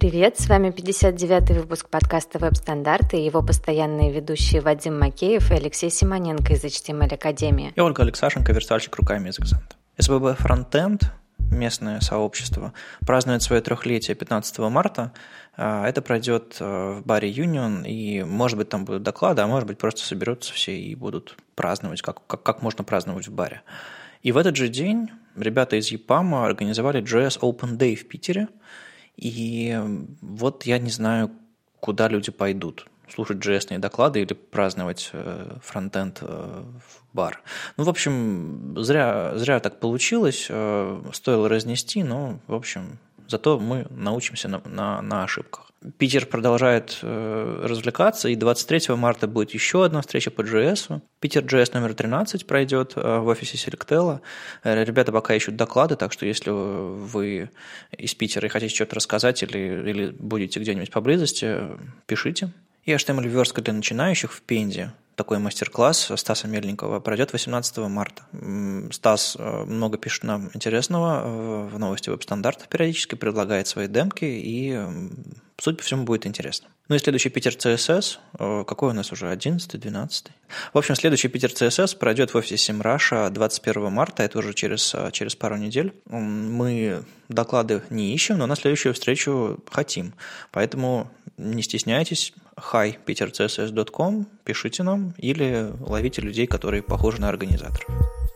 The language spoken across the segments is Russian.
Привет, с вами 59-й выпуск подкаста «Веб-стандарты» и его постоянные ведущие Вадим Макеев и Алексей Симоненко из HTML Академии. И Ольга Алексашенко, верстальщик руками из Экзант. СББ «Фронтенд» местное сообщество празднует свое трехлетие 15 марта. А, это пройдет э, в баре Union, и, может быть, там будут доклады, а может быть, просто соберутся все и будут праздновать, как, как, как можно праздновать в баре. И в этот же день ребята из EPAM организовали JS Open Day в Питере – и вот я не знаю, куда люди пойдут. Слушать js доклады или праздновать э, фронтенд э, в бар. Ну, в общем, зря, зря так получилось. Э, стоило разнести, но, в общем, зато мы научимся на, на, на ошибках. Питер продолжает э, развлекаться, и 23 марта будет еще одна встреча по JS. Питер JS номер 13 пройдет э, в офисе Selectel. Э, ребята пока ищут доклады, так что если вы из Питера и хотите что-то рассказать или, или будете где-нибудь поблизости, пишите. И HTML-верстка для начинающих в Пензе такой мастер-класс Стаса Мельникова пройдет 18 марта. Стас э, много пишет нам интересного э, в новости веб-стандартов периодически, предлагает свои демки, и, судя по всему, будет интересно. Ну и следующий Питер ЦСС, э, какой у нас уже, 11 12 В общем, следующий Питер ЦСС пройдет в офисе Симраша 21 марта, это уже через, через пару недель. Мы доклады не ищем, но на следующую встречу хотим. Поэтому не стесняйтесь, hi petercss.com, пишите нам или ловите людей, которые похожи на организаторов.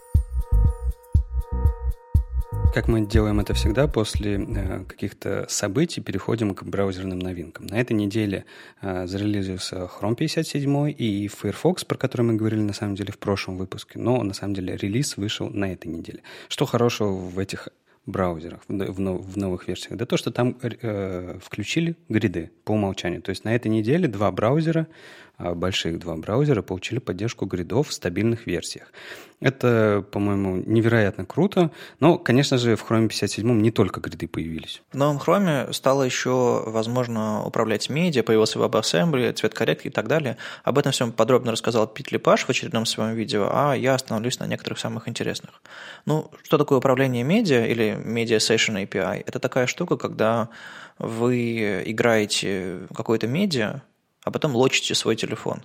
Как мы делаем это всегда, после э, каких-то событий переходим к браузерным новинкам. На этой неделе э, зарелизился Chrome 57 и Firefox, про который мы говорили на самом деле в прошлом выпуске, но на самом деле релиз вышел на этой неделе. Что хорошего в этих браузерах, в, новых версиях, да то, что там э, включили гриды по умолчанию. То есть на этой неделе два браузера больших два браузера получили поддержку гридов в стабильных версиях. Это, по-моему, невероятно круто, но, конечно же, в Chrome 57 не только гриды появились. В новом Chrome стало еще возможно управлять медиа, появился WebAssembly, цвет корректки и так далее. Об этом всем подробно рассказал Пит Лепаш в очередном своем видео, а я остановлюсь на некоторых самых интересных. Ну, что такое управление медиа или Media Session API? Это такая штука, когда вы играете какое-то медиа, а потом лочите свой телефон.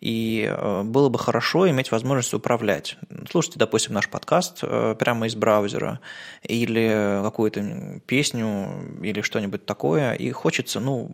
И э, было бы хорошо иметь возможность управлять. Слушайте, допустим, наш подкаст э, прямо из браузера или какую-то песню или что-нибудь такое, и хочется, ну,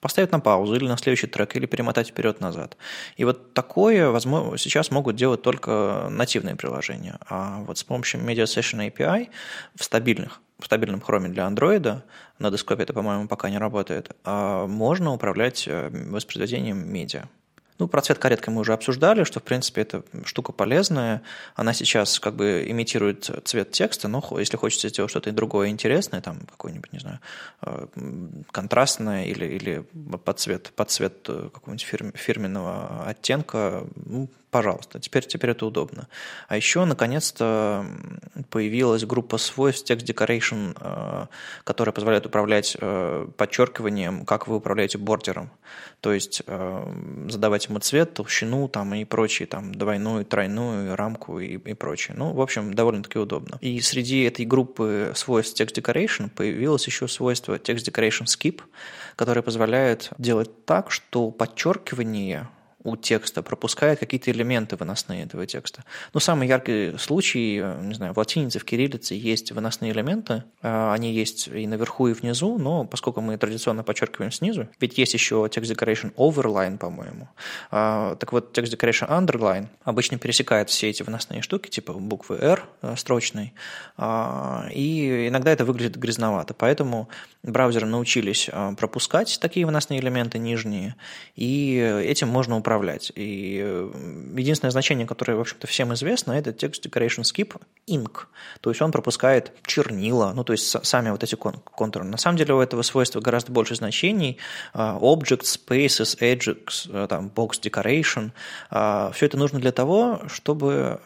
поставить на паузу или на следующий трек, или перемотать вперед-назад. И вот такое возможно, сейчас могут делать только нативные приложения. А вот с помощью Media Session API в стабильных в стабильном хроме для андроида, на десктопе это, по-моему, пока не работает, а можно управлять э, воспроизведением медиа. Ну, про цвет каретка мы уже обсуждали, что, в принципе, это штука полезная. Она сейчас как бы имитирует цвет текста, но если хочется сделать что-то другое интересное, там какое-нибудь, не знаю, э, контрастное или, или под цвет, под цвет э, какого-нибудь фирменного оттенка, ну, пожалуйста, теперь, теперь это удобно. А еще, наконец-то, появилась группа свойств Text Decoration, э, которая позволяет управлять подчеркиванием, как вы управляете бордером. То есть задавать ему цвет, толщину там, и прочие, там, двойную, тройную, рамку и, и прочее. Ну, в общем, довольно-таки удобно. И среди этой группы свойств Text Decoration появилось еще свойство Text Decoration Skip, которое позволяет делать так, что подчеркивание у текста, пропускает какие-то элементы выносные этого текста. Ну, самый яркий случай, не знаю, в латинице, в кириллице есть выносные элементы, а, они есть и наверху, и внизу, но поскольку мы традиционно подчеркиваем снизу, ведь есть еще text decoration overline, по-моему. А, так вот, text decoration underline обычно пересекает все эти выносные штуки, типа буквы R э, строчной, а, и иногда это выглядит грязновато, поэтому браузеры научились пропускать такие выносные элементы нижние, и этим можно управлять управлять. И единственное значение, которое, в общем-то, всем известно, это Text Decoration Skip Ink. То есть он пропускает чернила, ну, то есть сами вот эти контуры. На самом деле у этого свойства гораздо больше значений. А, Objects, Spaces, Edges, э, там, Box Decoration. А, Все это нужно для того, чтобы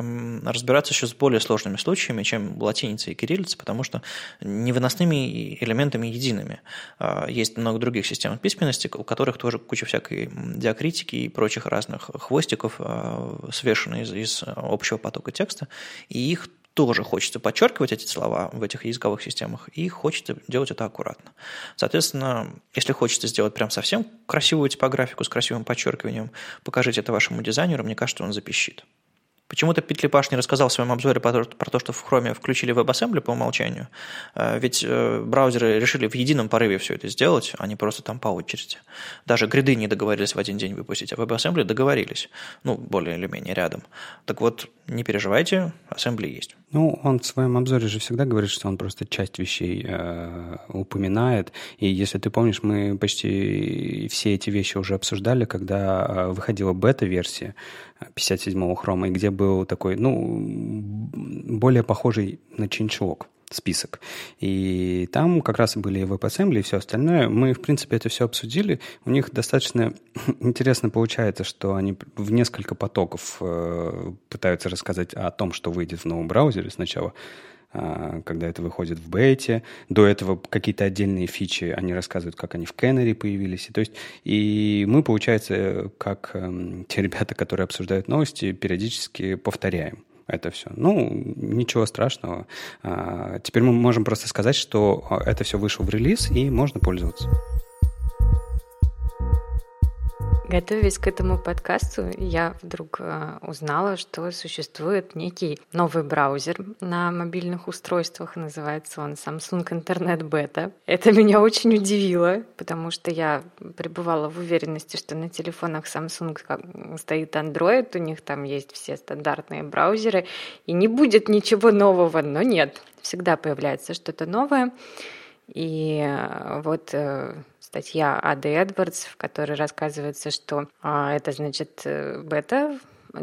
разбираться еще с более сложными случаями, чем латиница и кириллица, потому что невыносными элементами едиными. А, есть много других систем письменности, у которых тоже куча всякой диакритики и прочих прочих разных хвостиков, а, свешены из, из общего потока текста, и их тоже хочется подчеркивать эти слова в этих языковых системах, и хочется делать это аккуратно. Соответственно, если хочется сделать прям совсем красивую типографику с красивым подчеркиванием, покажите это вашему дизайнеру, мне кажется, он запищит. Почему-то Петлипаш не рассказал в своем обзоре про то, что в Chrome включили WebAssembly по умолчанию. Э, ведь э, браузеры решили в едином порыве все это сделать, а не просто там по очереди. Даже гриды не договорились в один день выпустить, а WebAssembly договорились. Ну, более или менее рядом. Так вот, не переживайте, Assembly есть. Ну, он в своем обзоре же всегда говорит, что он просто часть вещей э, упоминает. И если ты помнишь, мы почти все эти вещи уже обсуждали, когда э, выходила бета-версия 57-го хрома, и где был такой, ну, более похожий на changelog список. И там как раз были WebAssembly и все остальное. Мы, в принципе, это все обсудили. У них достаточно интересно получается, что они в несколько потоков э, пытаются рассказать о том, что выйдет в новом браузере сначала когда это выходит в бете. До этого какие-то отдельные фичи они рассказывают, как они в Canary появились. И, то есть, и мы, получается, как э, те ребята, которые обсуждают новости, периодически повторяем это все. Ну, ничего страшного. А, теперь мы можем просто сказать, что а, это все вышло в релиз, и можно пользоваться. Готовясь к этому подкасту, я вдруг э, узнала, что существует некий новый браузер на мобильных устройствах. Называется он Samsung Internet Beta. Это меня очень удивило, потому что я пребывала в уверенности, что на телефонах Samsung стоит Android, у них там есть все стандартные браузеры, и не будет ничего нового, но нет. Всегда появляется что-то новое. И э, вот э, статья Ады Эдвардс, в которой рассказывается, что а, это значит э, бета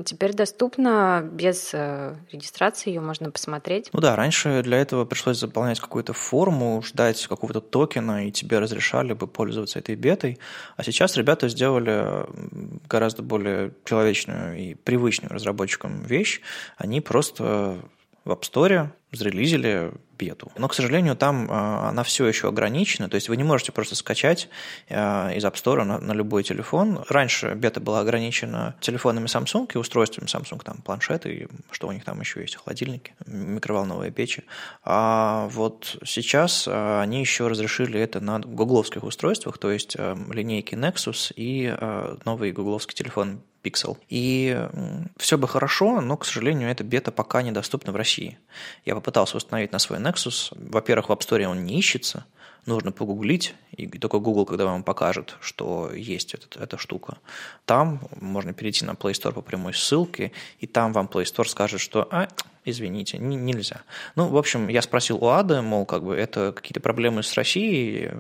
теперь доступна без э, регистрации, ее можно посмотреть. Ну да, раньше для этого пришлось заполнять какую-то форму, ждать какого-то токена, и тебе разрешали бы пользоваться этой бетой. А сейчас ребята сделали гораздо более человечную и привычную разработчикам вещь. Они просто в App Store зарелизили бету. Но, к сожалению, там а, она все еще ограничена, то есть вы не можете просто скачать а, из App Store на, на любой телефон. Раньше бета была ограничена телефонами Samsung и устройствами Samsung, там планшеты, и что у них там еще есть, холодильники, микроволновые печи. А вот сейчас а, они еще разрешили это на гугловских устройствах, то есть линейки Nexus и новый гугловский телефон Pixel. И все бы хорошо, но, к сожалению, эта бета пока недоступна в России. Я попытался установить на свой Nexus. Во-первых, в App Store он не ищется, нужно погуглить, и только Google, когда вам покажет, что есть этот, эта штука, там можно перейти на Play Store по прямой ссылке, и там вам Play Store скажет, что а, извините, не, нельзя. Ну, в общем, я спросил у Ады, мол, как бы это какие-то проблемы с Россией.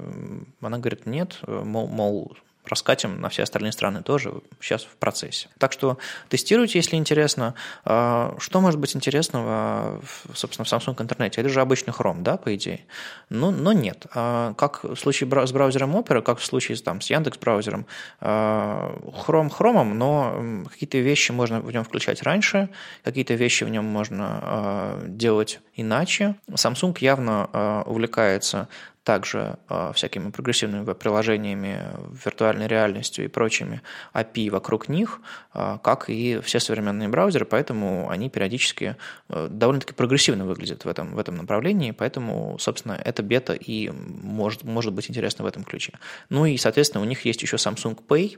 Она говорит, нет, мол, мол раскатим на все остальные страны тоже сейчас в процессе. Так что тестируйте, если интересно. А, что может быть интересного, собственно, в Samsung интернете? Это же обычный Chrome, да, по идее? Но, но нет. А, как в случае с браузером Opera, как в случае там, с Яндекс браузером, а, Chrome Chrome, но какие-то вещи можно в нем включать раньше, какие-то вещи в нем можно делать иначе. Samsung явно увлекается также э, всякими прогрессивными веб-приложениями, виртуальной реальностью и прочими API вокруг них, э, как и все современные браузеры, поэтому они периодически э, довольно-таки прогрессивно выглядят в этом, в этом направлении, поэтому, собственно, эта бета и может, может быть интересна в этом ключе. Ну и, соответственно, у них есть еще Samsung Pay,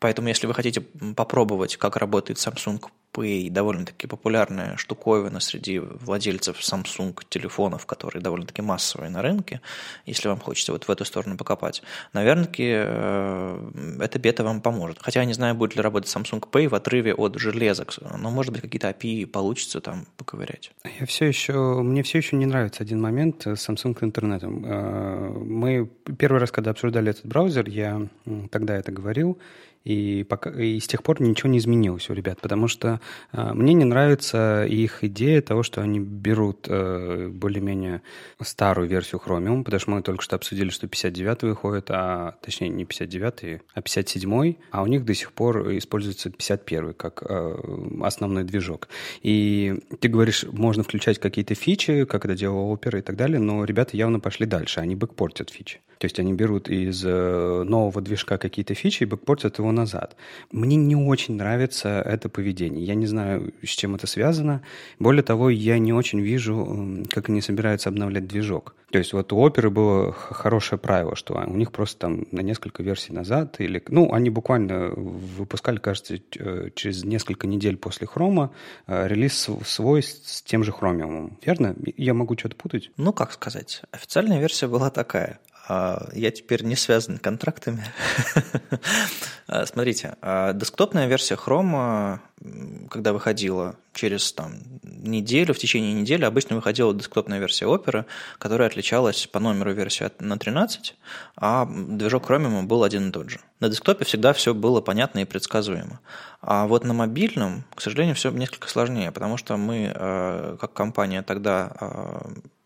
Поэтому, если вы хотите попробовать, как работает Samsung Pay, довольно-таки популярная штуковина среди владельцев Samsung телефонов, которые довольно-таки массовые на рынке, если вам хочется вот в эту сторону покопать, наверное, э, эта бета вам поможет. Хотя я не знаю, будет ли работать Samsung Pay в отрыве от железок, но, может быть, какие-то API получится там поковырять. Я все еще, мне все еще не нравится один момент с Samsung интернетом. Э, мы первый раз, когда обсуждали этот браузер, я тогда это говорил, и, пока, и с тех пор ничего не изменилось у ребят, потому что э, мне не нравится их идея того, что они берут э, более-менее старую версию Chromium, потому что мы только что обсудили, что 59 выходит, а точнее не 59, а 57, а у них до сих пор используется 51 как э, основной движок. И ты говоришь, можно включать какие-то фичи, как это делала Opera и так далее, но ребята явно пошли дальше, они бэкпортят фичи. То есть они берут из э, нового движка какие-то фичи и бэкпортят его назад. Мне не очень нравится это поведение. Я не знаю, с чем это связано. Более того, я не очень вижу, как они собираются обновлять движок. То есть вот у оперы было хорошее правило, что у них просто там на несколько версий назад, или, ну, они буквально выпускали, кажется, э, через несколько недель после хрома э, релиз свой с тем же хромиумом. Верно? Я могу что-то путать? Ну, как сказать. Официальная версия была такая. А, я теперь не связан контрактами. А, смотрите, а, десктопная версия Chrome, когда выходила через там, неделю, в течение недели обычно выходила десктопная версия Opera, которая отличалась по номеру версии на 13, а движок Chromium был один и тот же. На десктопе всегда все было понятно и предсказуемо. А вот на мобильном, к сожалению, все несколько сложнее, потому что мы, как компания, тогда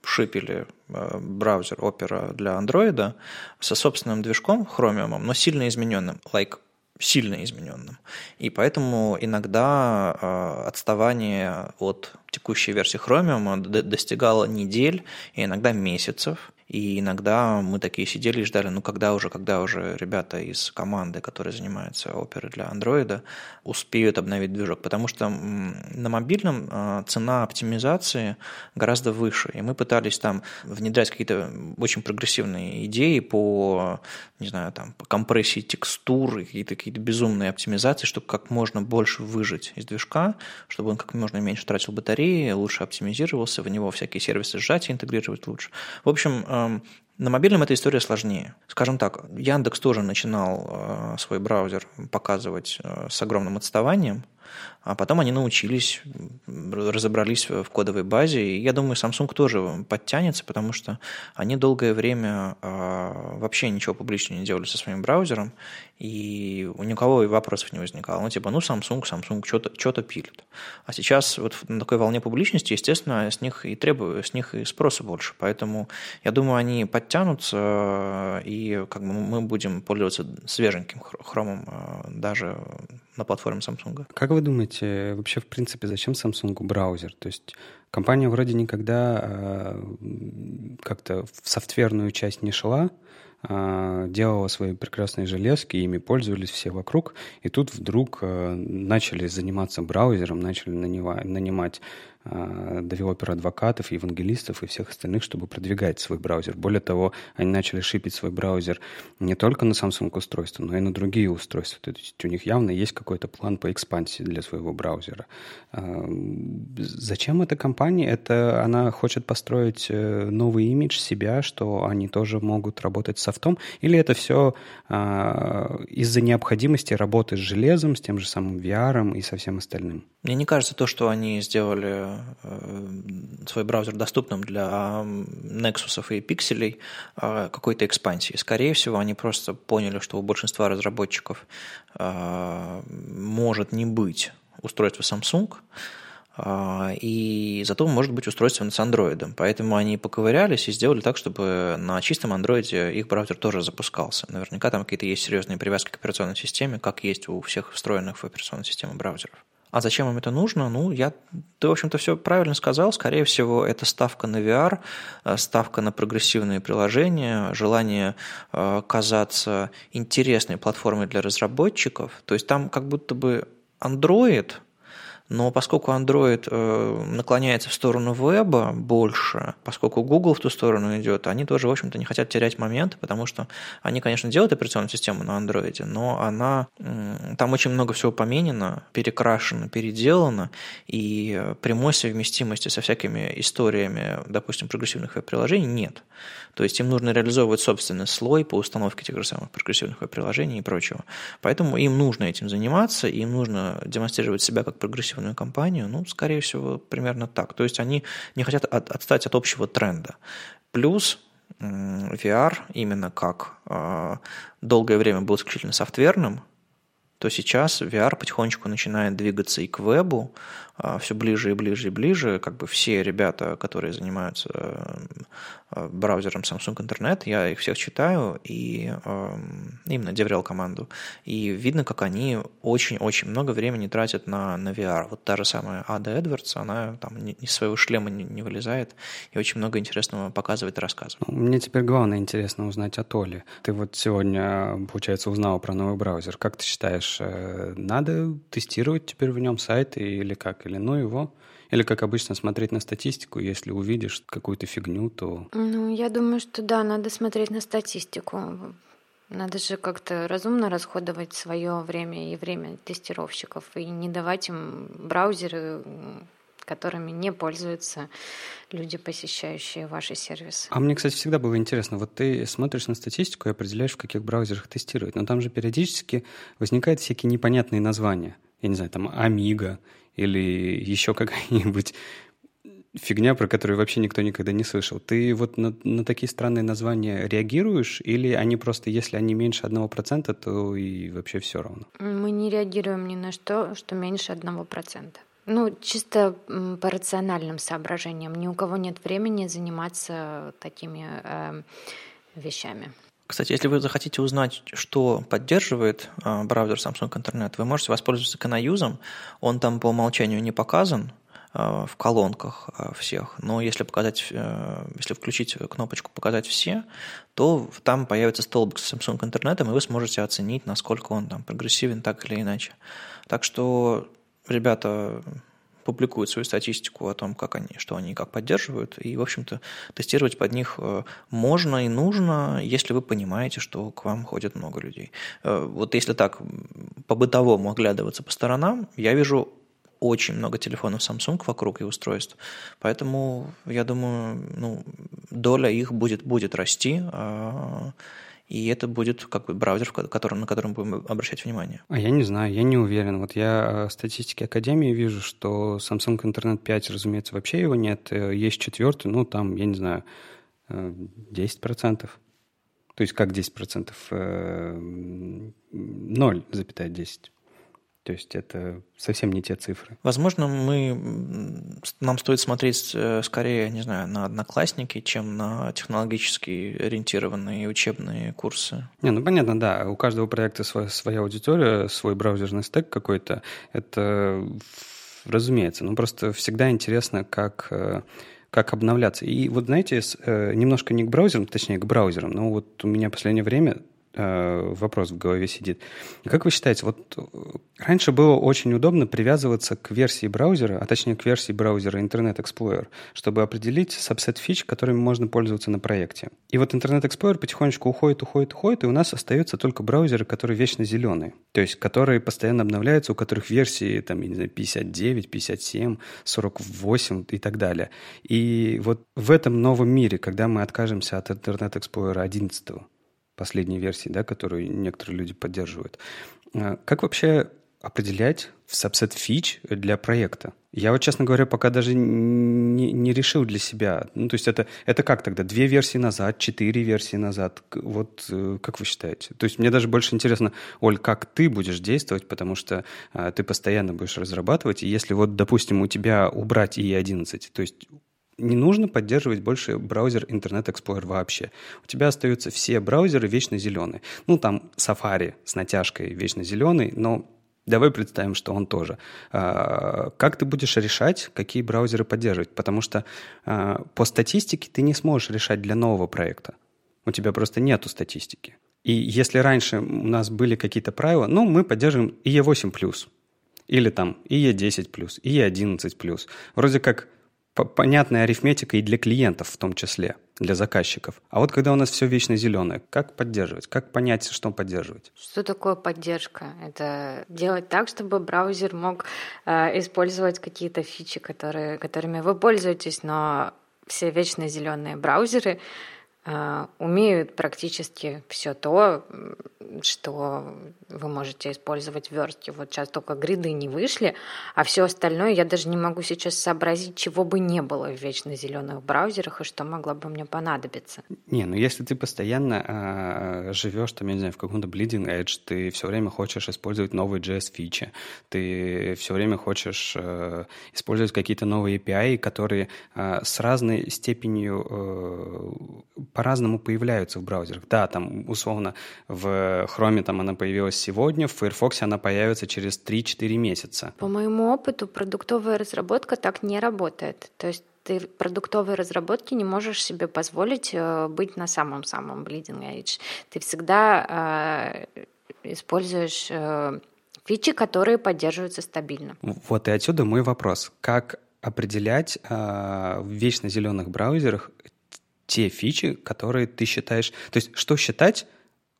шипили э, браузер Opera для Android со собственным движком Chromium, но сильно измененным, like сильно измененным. И поэтому иногда э, отставание от текущей версии Chromium достигало недель и иногда месяцев. И иногда мы такие сидели и ждали, ну когда уже, когда уже ребята из команды, которые занимаются оперой для андроида, успеют обновить движок. Потому что на мобильном а, цена оптимизации гораздо выше. И мы пытались там внедрять какие-то очень прогрессивные идеи по, не знаю, там, по компрессии текстур, какие-то какие безумные оптимизации, чтобы как можно больше выжить из движка, чтобы он как можно меньше тратил батареи, лучше оптимизировался, в него всякие сервисы сжатия интегрировать лучше. В общем, на мобильном эта история сложнее. Скажем так, Яндекс тоже начинал э, свой браузер показывать э, с огромным отставанием, а потом они научились, разобрались в кодовой базе. И я думаю, Samsung тоже подтянется, потому что они долгое время э, вообще ничего публично не делали со своим браузером, и у никого и вопросов не возникало. Ну, типа, ну, Samsung, Samsung что-то что пилит. А сейчас вот на такой волне публичности, естественно, с них и требую, с них и спроса больше. Поэтому я думаю, они подтянутся, и как бы мы будем пользоваться свеженьким хромом э, даже на платформе Samsung. Как вы думаете, вообще, в принципе, зачем Samsung браузер? То есть компания вроде никогда э, как-то в софтверную часть не шла, э, делала свои прекрасные железки, ими пользовались все вокруг, и тут вдруг э, начали заниматься браузером, начали нанимать, нанимать developer advocate ов, евангелистов и всех остальных, чтобы продвигать свой браузер. Более того, они начали ship ить свой браузер не только на Samsung устройства, но и на другие устройства. То есть у них явно есть какой-то план по экспансии для своего браузера. Э, зачем эта компания? Это она хочет построить э, новый имидж себя, что они тоже могут работать с софтом? Или это все из-за необходимости работы с железом, с тем же самым VR и со всем остальным? Мне не кажется то, что они сделали свой браузер доступным для Nexus и пикселей э, какой-то экспансии. Скорее всего, они просто поняли, что у большинства разработчиков э, может не быть устройства Samsung, и зато может быть устройство с андроидом. Поэтому они поковырялись и сделали так, чтобы на чистом андроиде их браузер тоже запускался. Наверняка там какие-то есть серьезные привязки к операционной системе, как есть у всех встроенных в операционную систему браузеров. А зачем им это нужно? Ну, я, ты, в общем-то, все правильно сказал. Скорее всего, это ставка на VR, э, ставка на прогрессивные приложения, желание э, казаться интересной платформой для разработчиков. То есть там как будто бы Android – но поскольку Android э, наклоняется в сторону веба больше, поскольку Google в ту сторону идет, они тоже, в общем-то, не хотят терять момент, потому что они, конечно, делают операционную систему на Android, но она там очень много всего поменено, перекрашено, переделано, и прямой совместимости со всякими историями, допустим, прогрессивных веб-приложений нет. То есть им нужно реализовывать собственный слой по установке тех же самых прогрессивных веб-приложений и прочего. Поэтому им нужно этим заниматься, им нужно демонстрировать себя как прогрессивную компанию, ну, скорее всего, примерно так. То есть они не хотят от, отстать от общего тренда. Плюс VR именно как э, долгое время был исключительно софтверным, то сейчас VR потихонечку начинает двигаться и к вебу, а, все ближе и ближе и ближе. Как бы все ребята, которые занимаются э, браузером Samsung Internet, я их всех читаю, и именно DevRel команду. И видно, как они очень-очень много времени тратят на, на VR. Вот та же самая Ада Эдвардс, она там из своего шлема не, не вылезает и очень много интересного показывает и рассказывает. Мне теперь главное интересно узнать о Толе. Ты вот сегодня, получается, узнал про новый браузер. Как ты считаешь, говоришь, э, надо тестировать теперь в нем сайт или как, или ну его. Или, как обычно, смотреть на статистику, если увидишь какую-то фигню, то... Ну, я думаю, что да, надо смотреть на статистику. Надо же как-то разумно расходовать свое время и время тестировщиков и не давать им браузеры, которыми не пользуются люди, посещающие ваши сервисы. А мне, кстати, всегда было интересно, вот ты смотришь на статистику и определяешь, в каких браузерах тестируют, но там же периодически возникают всякие непонятные названия. Я не знаю, там Amiga или еще какая-нибудь фигня, про которую вообще никто никогда не слышал. Ты вот на, на такие странные названия реагируешь, или они просто, если они меньше одного процента, то и вообще все равно? Мы не реагируем ни на что, что меньше одного процента. Ну, чисто по рациональным соображениям. Ни у кого нет времени заниматься такими э, вещами. Кстати, если вы захотите узнать, что поддерживает э, браузер Samsung Internet, вы можете воспользоваться канаюзом. Он там по умолчанию не показан э, в колонках э, всех, но если показать, если включить кнопочку «Показать все», то там появится столбик с Samsung Internet, и вы сможете оценить, насколько он там прогрессивен так или иначе. Так что ребята публикуют свою статистику о том, как они, что они как поддерживают, и, в общем-то, тестировать под них э, можно и нужно, если вы понимаете, что к вам ходит много людей. Э, вот если так по-бытовому оглядываться по сторонам, я вижу очень много телефонов Samsung вокруг и устройств, поэтому я думаю, ну, доля их будет, будет расти, а и это будет как бы браузер, который, на котором будем обращать внимание. А я не знаю, я не уверен. Вот я в статистике Академии вижу, что Samsung Internet 5, разумеется, вообще его нет. Э, есть четвертый, ну, там, я не знаю, 10%. Э, То есть как 10%? 0,10%. То есть это совсем не те цифры. Возможно, мы, нам стоит смотреть э, скорее, не знаю, на одноклассники, чем на технологически ориентированные учебные курсы. Не, ну понятно, да. У каждого проекта своя, своя аудитория, свой браузерный стек какой-то. Это разумеется. Но просто всегда интересно, как э, как обновляться. И вот, знаете, э, немножко не к браузерам, точнее, к браузерам, но вот у меня в последнее время вопрос в голове сидит. Как вы считаете, вот э, раньше было очень удобно привязываться к версии браузера, а точнее к версии браузера Internet Explorer, чтобы определить сабсет фич, которыми можно пользоваться на проекте. И вот Internet Explorer потихонечку уходит, уходит, уходит, и у нас остаются только браузеры, которые вечно зеленые, то есть которые постоянно обновляются, у которых версии там, я не знаю, 59, 57, 48 и так далее. И вот в этом новом мире, когда мы откажемся от Internet Explorer 11, последней версии, да, которую некоторые люди поддерживают. А, как вообще определять subset фич для проекта? Я вот, честно говоря, пока даже не, не решил для себя. Ну, то есть это, это как тогда? Две версии назад, четыре версии назад? Вот э, как вы считаете? То есть мне даже больше интересно, Оль, как ты будешь действовать, потому что а, ты постоянно будешь разрабатывать, и если вот, допустим, у тебя убрать i11, то есть не нужно поддерживать больше браузер Internet Explorer вообще. У тебя остаются все браузеры вечно зеленые. Ну, там Safari с натяжкой вечно зеленый, но давай представим, что он тоже. А, как ты будешь решать, какие браузеры поддерживать? Потому что а, по статистике ты не сможешь решать для нового проекта. У тебя просто нету статистики. И если раньше у нас были какие-то правила, ну, мы поддерживаем IE8+, или там IE10+, IE11+. Вроде как понятная арифметика и для клиентов в том числе, для заказчиков. А вот когда у нас все вечно зеленое, как поддерживать? Как понять, что поддерживать? Что такое поддержка? Это делать так, чтобы браузер мог э, использовать какие-то фичи, которые, которыми вы пользуетесь, но все вечно зеленые браузеры умеют практически все то, что вы можете использовать в верстке. Вот сейчас только гриды не вышли, а все остальное я даже не могу сейчас сообразить, чего бы не было в вечно зеленых браузерах и что могло бы мне понадобиться. Не, ну если ты постоянно э, живешь там, я не знаю, в каком-то bleeding edge, ты все время хочешь использовать новые JS-фичи, ты все время хочешь э, использовать какие-то новые API, которые э, с разной степенью э, по-разному появляются в браузерах. Да, там условно в Chrome там она появилась сегодня, в Firefox она появится через 3-4 месяца. По моему опыту продуктовая разработка так не работает. То есть ты продуктовой разработке не можешь себе позволить э, быть на самом-самом bleeding edge. Ты всегда э, используешь э, Фичи, которые поддерживаются стабильно. Вот и отсюда мой вопрос. Как определять э, в вечно зеленых браузерах те фичи, которые ты считаешь... То есть что считать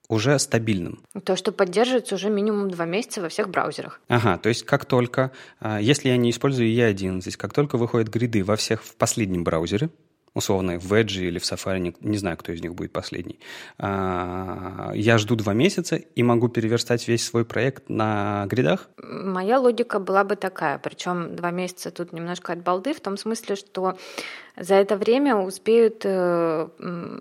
уже стабильным. То, что поддерживается уже минимум два месяца во всех браузерах. Ага, то есть как только, а, если я не использую E11, как только выходят гриды во всех в последнем браузере, условно, в Edge или в Safari, не, не знаю, кто из них будет последний. А, я жду два месяца и могу переверстать весь свой проект на гридах? Моя логика была бы такая, причем два месяца тут немножко от балды, в том смысле, что за это время успеют э,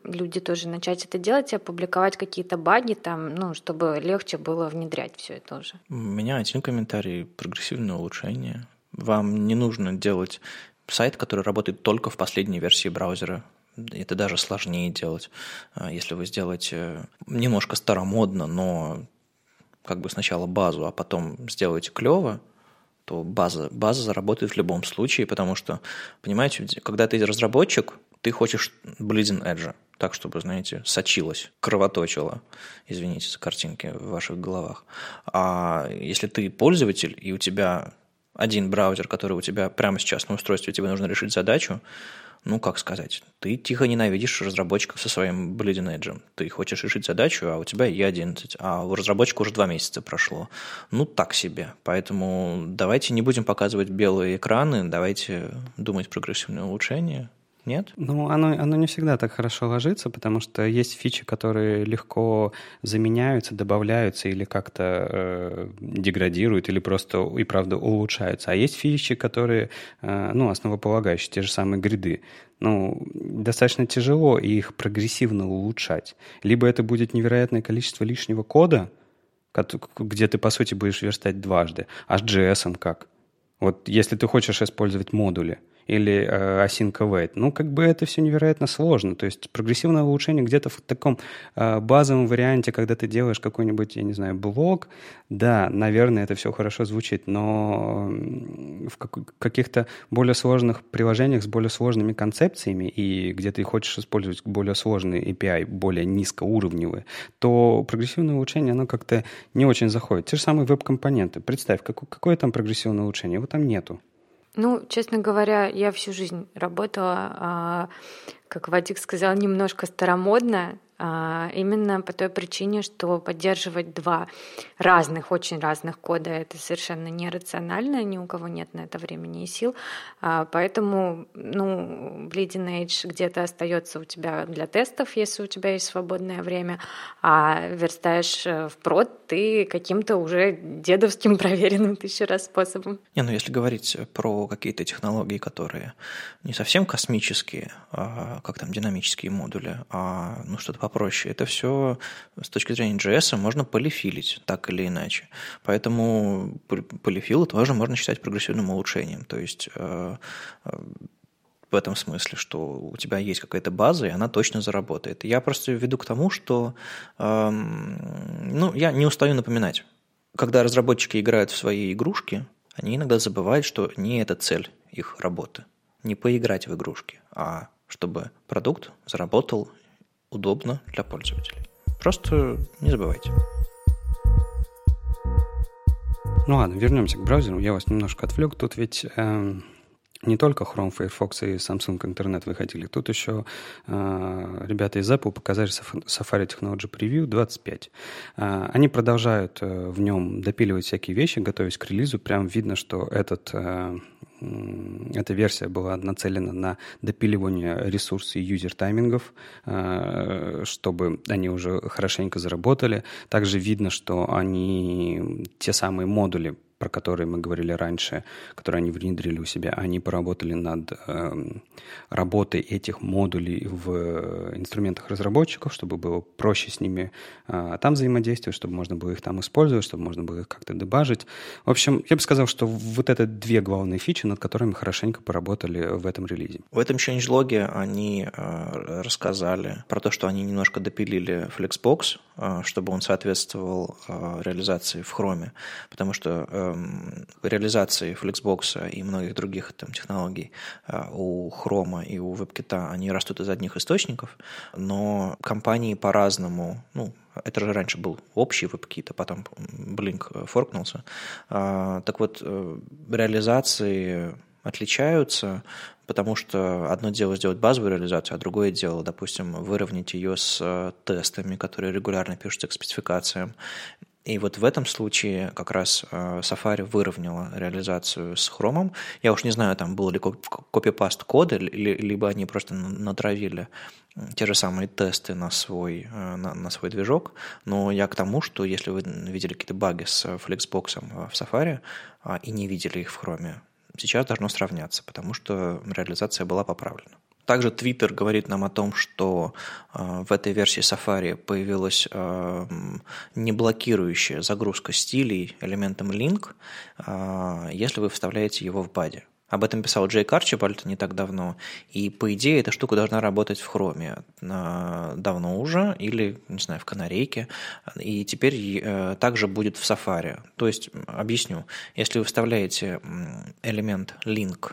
люди тоже начать это делать и опубликовать какие-то баги там, ну, чтобы легче было внедрять все это уже. У меня один комментарий – прогрессивное улучшение. Вам не нужно делать сайт, который работает только в последней версии браузера. Это даже сложнее делать. А, если вы сделаете немножко старомодно, но как бы сначала базу, а потом сделаете клево, то база, база заработает в любом случае, потому что, понимаете, когда ты разработчик, ты хочешь Bleeding Edge, так, чтобы, знаете, сочилось, кровоточило, извините за картинки в ваших головах. А если ты пользователь, и у тебя один браузер, который у тебя прямо сейчас на устройстве, тебе нужно решить задачу, ну, как сказать, ты тихо ненавидишь разработчиков со своим Bleeding Edge. Ты хочешь решить задачу, а у тебя E11, а у разработчика уже два месяца прошло. Ну, так себе. Поэтому давайте не будем показывать белые экраны, давайте думать прогрессивное улучшение, нет? Ну, оно, оно не всегда так хорошо ложится, потому что есть фичи, которые легко заменяются, добавляются или как-то э, деградируют, или просто и правда улучшаются. А есть фичи, которые, э, ну, основополагающие, те же самые гриды. Ну, достаточно тяжело их прогрессивно улучшать. Либо это будет невероятное количество лишнего кода, где ты, по сути, будешь верстать дважды. А с JS как? Вот если ты хочешь использовать модули – или э, async await. Ну, как бы это все невероятно сложно. То есть прогрессивное улучшение где-то в таком э, базовом варианте, когда ты делаешь какой-нибудь, я не знаю, блог, да, наверное, это все хорошо звучит, но в как- каких-то более сложных приложениях с более сложными концепциями и где ты хочешь использовать более сложные API, более низкоуровневые, то прогрессивное улучшение, оно как-то не очень заходит. Те же самые веб-компоненты. Представь, какое, какое там прогрессивное улучшение? Его там нету. Ну, честно говоря, я всю жизнь работала, а, как Вадик сказал, немножко старомодно, именно по той причине, что поддерживать два разных, очень разных кода это совершенно нерационально, ни у кого нет на это времени и сил. А, поэтому, ну, Bleeding Edge где-то остается у тебя для тестов, если у тебя есть свободное время, а верстаешь э, в прод ты каким-то уже дедовским проверенным тысячу раз способом. Не, ну если говорить про какие-то технологии, которые не совсем космические, а, как там динамические модули, а ну что-то попроще. Это все с точки зрения JS можно полифилить так или иначе. Поэтому полифилы тоже можно считать прогрессивным улучшением. То есть э, э, в этом смысле, что у тебя есть какая-то база, и она точно заработает. Я просто веду к тому, что эм, ну, я не устаю напоминать. Когда разработчики играют в свои игрушки, они иногда забывают, что не это цель их работы. Не поиграть в игрушки, а чтобы продукт заработал удобно для пользователей. Просто не забывайте. Ну ладно, вернемся к браузеру. Я вас немножко отвлек. Тут ведь э, не только Chrome, Firefox и Samsung Internet выходили. Тут еще э, ребята из Apple показали Safari Technology Preview 25. Э, они продолжают э, в нем допиливать всякие вещи, готовясь к релизу. Прям видно, что этот э, эта версия была нацелена на допиливание ресурсов и юзер-таймингов, э, чтобы они уже хорошенько заработали. Также видно, что они те самые модули про которые мы говорили раньше, которые они внедрили у себя, они поработали над э, работой этих модулей в инструментах разработчиков, чтобы было проще с ними э, там взаимодействовать, чтобы можно было их там использовать, чтобы можно было их как-то дебажить. В общем, я бы сказал, что вот это две главные фичи, над которыми хорошенько поработали в этом релизе. В этом changelog они э, рассказали про то, что они немножко допилили Flexbox, э, чтобы он соответствовал э, реализации в Chrome, потому что э, реализации Flexbox и многих других там, технологий э, у Chrome и у WebKit, они растут из одних источников, но компании по-разному, ну, Это же раньше был общий WebKit, а потом Blink форкнулся. Так вот, реализации отличаются, потому что одно дело сделать базовую реализацию, а другое дело, допустим, выровнять ее с э, тестами, которые регулярно пишутся к спецификациям. И вот в этом случае как раз э, Safari выровняла реализацию с Chrome. Я уж не знаю, там был ли копипаст кода, либо они просто натравили те же самые тесты на свой, э, на, на свой движок. Но я к тому, что если вы видели какие-то баги с Flexbox в Safari а, и не видели их в Chrome, сейчас должно сравняться, потому что реализация была поправлена. Также Twitter говорит нам о том, что э, в этой версии Safari появилась э, неблокирующая загрузка стилей элементом link, э, если вы вставляете его в баде. Об этом писал Джей Карчибальд не так давно. И, по идее, эта штука должна работать в хроме давно уже, или, не знаю, в канарейке. И теперь также будет в Safari. То есть, объясню, если вы вставляете элемент link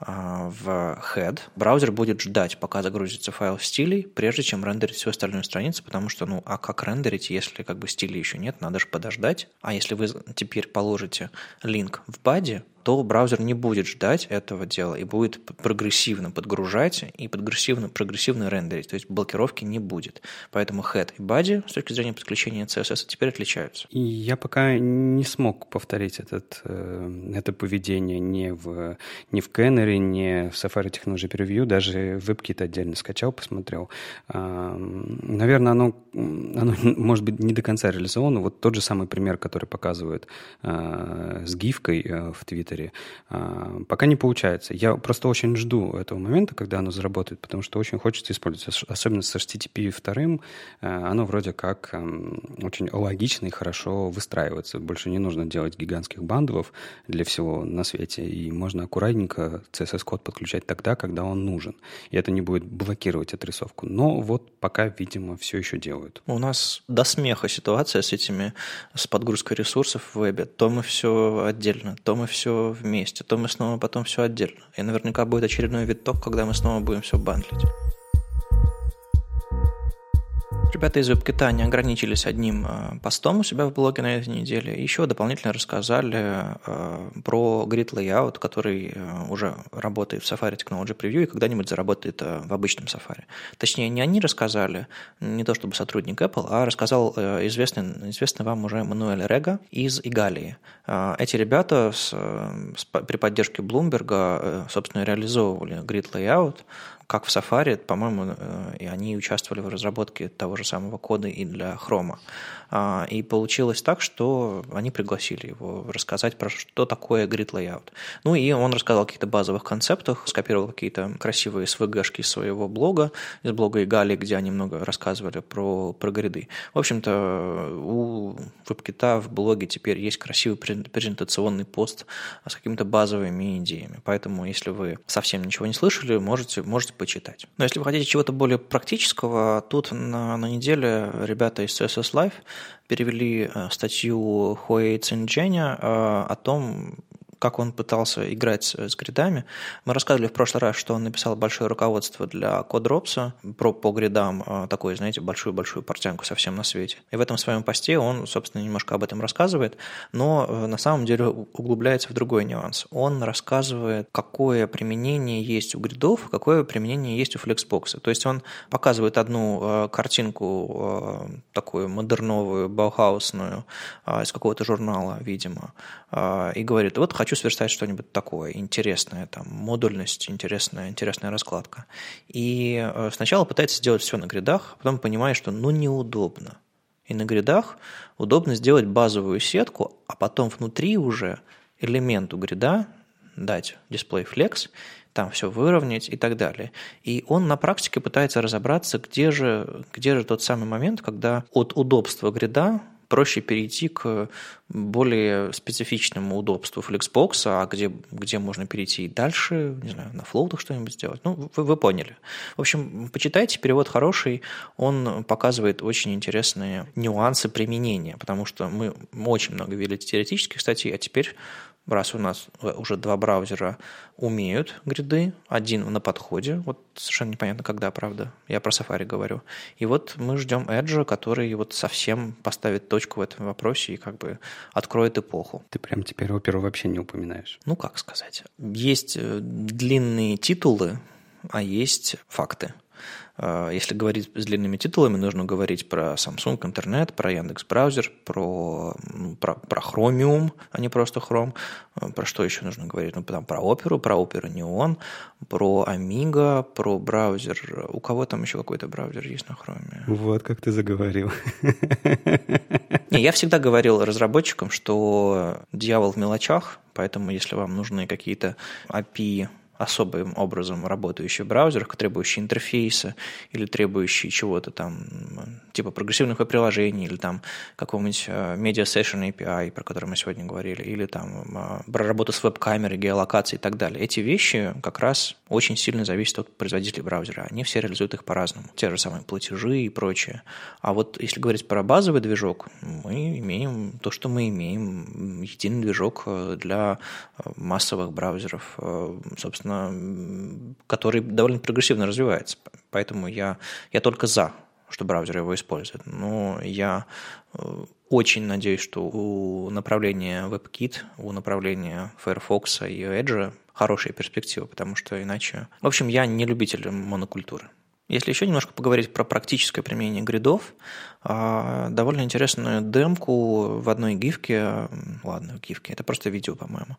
в head, браузер будет ждать, пока загрузится файл стилей, прежде чем рендерить всю остальную страницу, потому что, ну, а как рендерить, если как бы стилей еще нет, надо же подождать. А если вы теперь положите линк в баде, то браузер не будет ждать этого дела и будет прогрессивно подгружать и прогрессивно, прогрессивно рендерить, то есть блокировки не будет. Поэтому head и body с точки зрения подключения CSS теперь отличаются. И я пока не смог повторить этот, э, это поведение ни в, ни в Canary, ни в Safari Technology Preview, даже WebKit отдельно скачал, посмотрел. Наверное, оно, оно может быть не до конца реализовано. Вот тот же самый пример, который показывают э, с гифкой э, в Твиттере, Твиттере. А, пока не получается. Я просто очень жду этого момента, когда оно заработает, потому что очень хочется использовать. Особенно с HTTP 2. А, оно вроде как очень логично и хорошо выстраивается. Больше не нужно делать гигантских бандовов для всего на свете. И можно аккуратненько CSS-код подключать тогда, когда он нужен. И это не будет блокировать отрисовку. Но вот пока, видимо, все еще делают. У нас до смеха ситуация с этими, с подгрузкой ресурсов в вебе. То мы все отдельно, то мы все вместе, то мы снова потом все отдельно. И наверняка будет очередной виток, когда мы снова будем все бандлить. Ребята из WebKit не ограничились одним э, постом у себя в блоге на этой неделе. Еще дополнительно рассказали э, про Grid Layout, который э, уже работает в Safari Technology Preview и когда-нибудь заработает в обычном Safari. Точнее, не они рассказали, не то чтобы сотрудник Apple, а рассказал известный, известный вам уже Мануэль Рега из Игалии. Эти ребята с, с, при поддержке Bloomberg, собственно, реализовывали Grid Layout, как в Safari, по-моему, э, и они участвовали в разработке того же самого кода и для Chrome. А, и получилось так, что они пригласили его рассказать про что такое grid layout. Ну и он рассказал о каких-то базовых концептах, скопировал какие-то красивые свгшки своего блога, из блога Игали, где они много рассказывали про, про гриды. В общем-то, у WebKit в блоге теперь есть красивый презентационный пост с какими-то базовыми идеями. Поэтому, если вы совсем ничего не слышали, можете, можете почитать. Но если вы хотите чего-то более практического, тут на, на неделе ребята из CSS Live перевели э, статью Хуэй Циндженя э, о том, как он пытался играть с гридами. Мы рассказывали в прошлый раз, что он написал большое руководство для CodeRops про по гридам, а, такой, знаете, большую-большую портянку совсем на свете. И в этом своем посте он, собственно, немножко об этом рассказывает, но э, на самом деле углубляется в другой нюанс. Он рассказывает, какое применение есть у гридов, какое применение есть у Flexbox. То есть он показывает одну э, картинку э, такую модерновую, баухаусную из какого-то журнала, видимо, и говорит, вот хочу хочу сверстать что-нибудь такое интересное, там, модульность, интересная, интересная раскладка. И э, сначала пытается сделать все на гридах, а потом понимает, что ну неудобно. И на гридах удобно сделать базовую сетку, а потом внутри уже элементу грида дать display flex, там все выровнять и так далее. И он на практике пытается разобраться, где же, где же тот самый момент, когда от удобства грида проще перейти к более специфичному удобству Flexbox, а где, где можно перейти дальше, не знаю, на флоутах что-нибудь сделать. Ну, вы, вы поняли. В общем, почитайте, перевод хороший, он показывает очень интересные нюансы применения, потому что мы очень много видели теоретических статей, а теперь раз у нас уже два браузера умеют гриды, один на подходе, вот совершенно непонятно когда, правда, я про Safari говорю. И вот мы ждем Edge, который вот совсем поставит точку в этом вопросе и как бы откроет эпоху. Ты прям теперь оперу вообще не упоминаешь. Ну, как сказать. Есть э, длинные титулы, а есть факты. А, если говорить с длинными титулами, нужно говорить про Samsung интернет, про Яндекс браузер, про, про, про Chromium, а не просто Chrome. А, про что еще нужно говорить? Ну, там про оперу, про оперу Neon, про Amiga, про браузер. У кого там еще какой-то браузер есть на Chrome? Вот как ты заговорил. Не, я всегда говорил разработчикам, что дьявол в мелочах, поэтому если вам нужны какие-то API особым образом работающий в браузерах, требующий интерфейса или требующий чего-то там, типа прогрессивных приложений или там какого-нибудь э, Media Session API, про который мы сегодня говорили, или там э, про работу с веб-камерой, геолокацией и так далее. Эти вещи как раз очень сильно зависят от производителей браузера. Они все реализуют их по-разному. Те же самые платежи и прочее. А вот если говорить про базовый движок, мы имеем то, что мы имеем. Единый движок э, для массовых браузеров. Собственно, собственно, который довольно прогрессивно развивается. Поэтому я, я только за, что браузеры его используют. Но я э, очень надеюсь, что у направления WebKit, у направления Firefox и Edge хорошие перспективы, потому что иначе... В общем, я не любитель монокультуры. Если еще немножко поговорить про практическое применение гридов, довольно интересную демку в одной гифке, ладно, гифке, это просто видео, по-моему,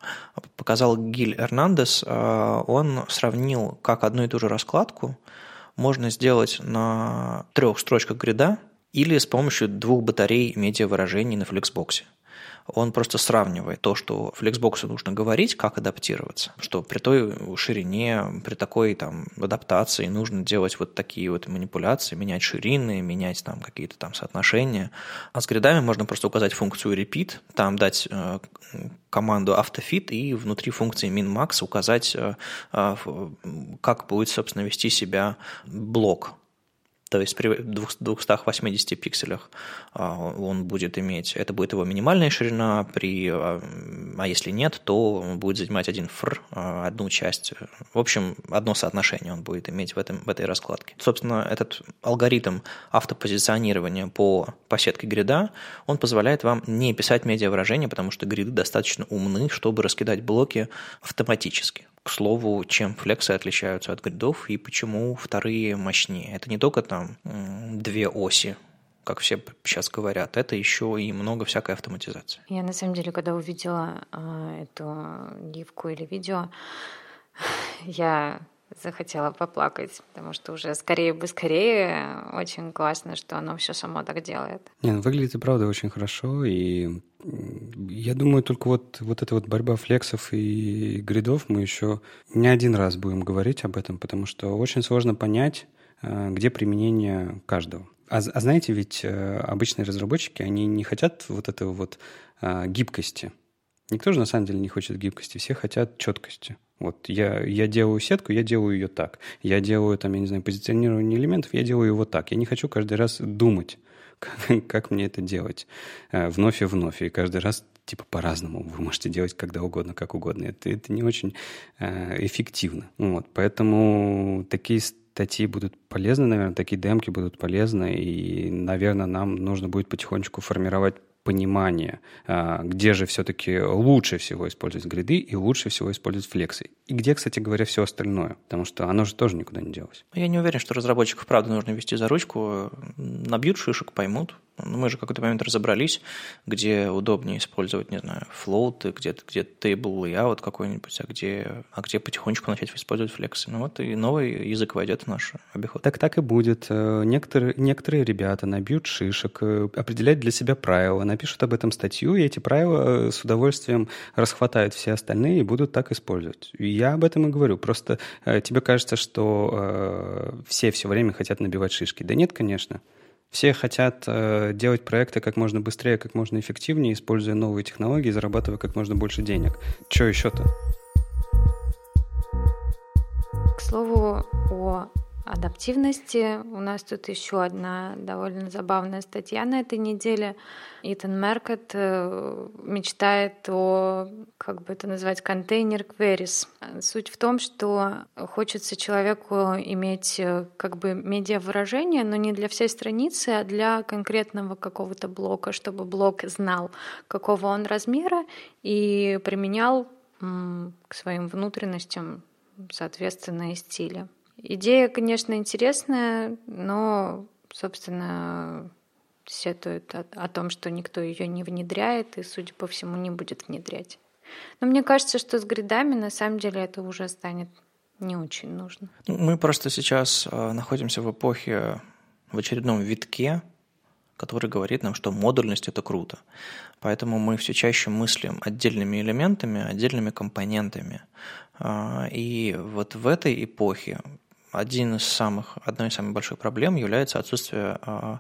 показал Гиль Эрнандес. А, он сравнил, как одну и ту же раскладку можно сделать на трех строчках грида или с помощью двух батарей медиавыражений на Flexbox он просто сравнивает то, что Flexbox нужно говорить, как адаптироваться, что при той ширине, при такой там адаптации нужно делать вот такие вот манипуляции, менять ширины, менять там какие-то там соотношения. А с гридами можно просто указать функцию repeat, там дать э, команду автофит и внутри функции min-max указать, э, э, как будет, собственно, вести себя блок то есть при 280 пикселях а, он будет иметь, это будет его минимальная ширина, при, а, а если нет, то он будет занимать один фр, а, одну часть. В общем, одно соотношение он будет иметь в, этом, в этой раскладке. Собственно, этот алгоритм автопозиционирования по, по сетке грида, он позволяет вам не писать медиавыражения, потому что гриды достаточно умны, чтобы раскидать блоки автоматически. К слову, чем флексы отличаются от гридов и почему вторые мощнее. Это не только там две оси, как все сейчас говорят, это еще и много всякой автоматизации. Я на самом деле, когда увидела э, эту гифку или видео, я захотела поплакать, потому что уже скорее бы скорее очень классно, что оно все само так делает. Не, ну выглядит и правда очень хорошо, и я думаю, только вот, вот эта вот борьба флексов и гридов мы еще не один раз будем говорить об этом, потому что очень сложно понять, э, где применение каждого. А, а знаете, ведь э, обычные разработчики, они не хотят вот этого вот а, гибкости. Никто же на самом деле не хочет гибкости, все хотят четкости. Вот я, я делаю сетку, я делаю ее так. Я делаю, там, я не знаю, позиционирование элементов, я делаю его так. Я не хочу каждый раз думать, как, как мне это делать э, вновь и вновь. И каждый раз типа по-разному. Вы можете делать когда угодно, как угодно. Это, это не очень э, эффективно. Вот. Поэтому такие статьи будут полезны, наверное, такие демки будут полезны, и, наверное, нам нужно будет потихонечку формировать понимание, а, где же все-таки лучше всего использовать гриды и лучше всего использовать флексы. И где, кстати говоря, все остальное, потому что оно же тоже никуда не делось. Я не уверен, что разработчиков правда нужно вести за ручку. Набьют шишек, поймут. Ну, мы же в какой-то момент разобрались, где удобнее использовать, не знаю, float, где, где table layout какой-нибудь, а где, а где потихонечку начать использовать флексы. Ну вот и новый язык войдет в наш обиход. Так так и будет. Э, некоторые, некоторые ребята набьют шишек, э, определять для себя правила, напишут об этом статью, и эти правила э, с удовольствием расхватают все остальные и будут так использовать. Я об этом и говорю. Просто тебе кажется, что э, все все время хотят набивать шишки. Да нет, конечно. Все хотят э, делать проекты как можно быстрее, как можно эффективнее, используя новые технологии, зарабатывая как можно больше денег. Что еще-то? К слову о адаптивности. У нас тут еще одна довольно забавная статья на этой неделе. Итан Меркет э, мечтает о, как бы это назвать, контейнер queries. Суть в том, что хочется человеку иметь э, как бы медиа-выражение, но не для всей страницы, а для конкретного какого-то блока, чтобы блок знал, какого он размера, и применял к своим внутренностям соответственно и стиля. Идея, конечно, интересная, но, собственно, сетует о, о том, что никто ее не внедряет и, судя по всему, не будет внедрять. Но мне кажется, что с гридами на самом деле это уже станет не очень нужно. Ну, мы просто сейчас э, находимся в эпохе, в очередном витке, который говорит нам, что модульность – это круто. Поэтому мы все чаще мыслим отдельными элементами, отдельными компонентами. А, и вот в этой эпохе один из самых, одной из самых больших проблем является отсутствие а,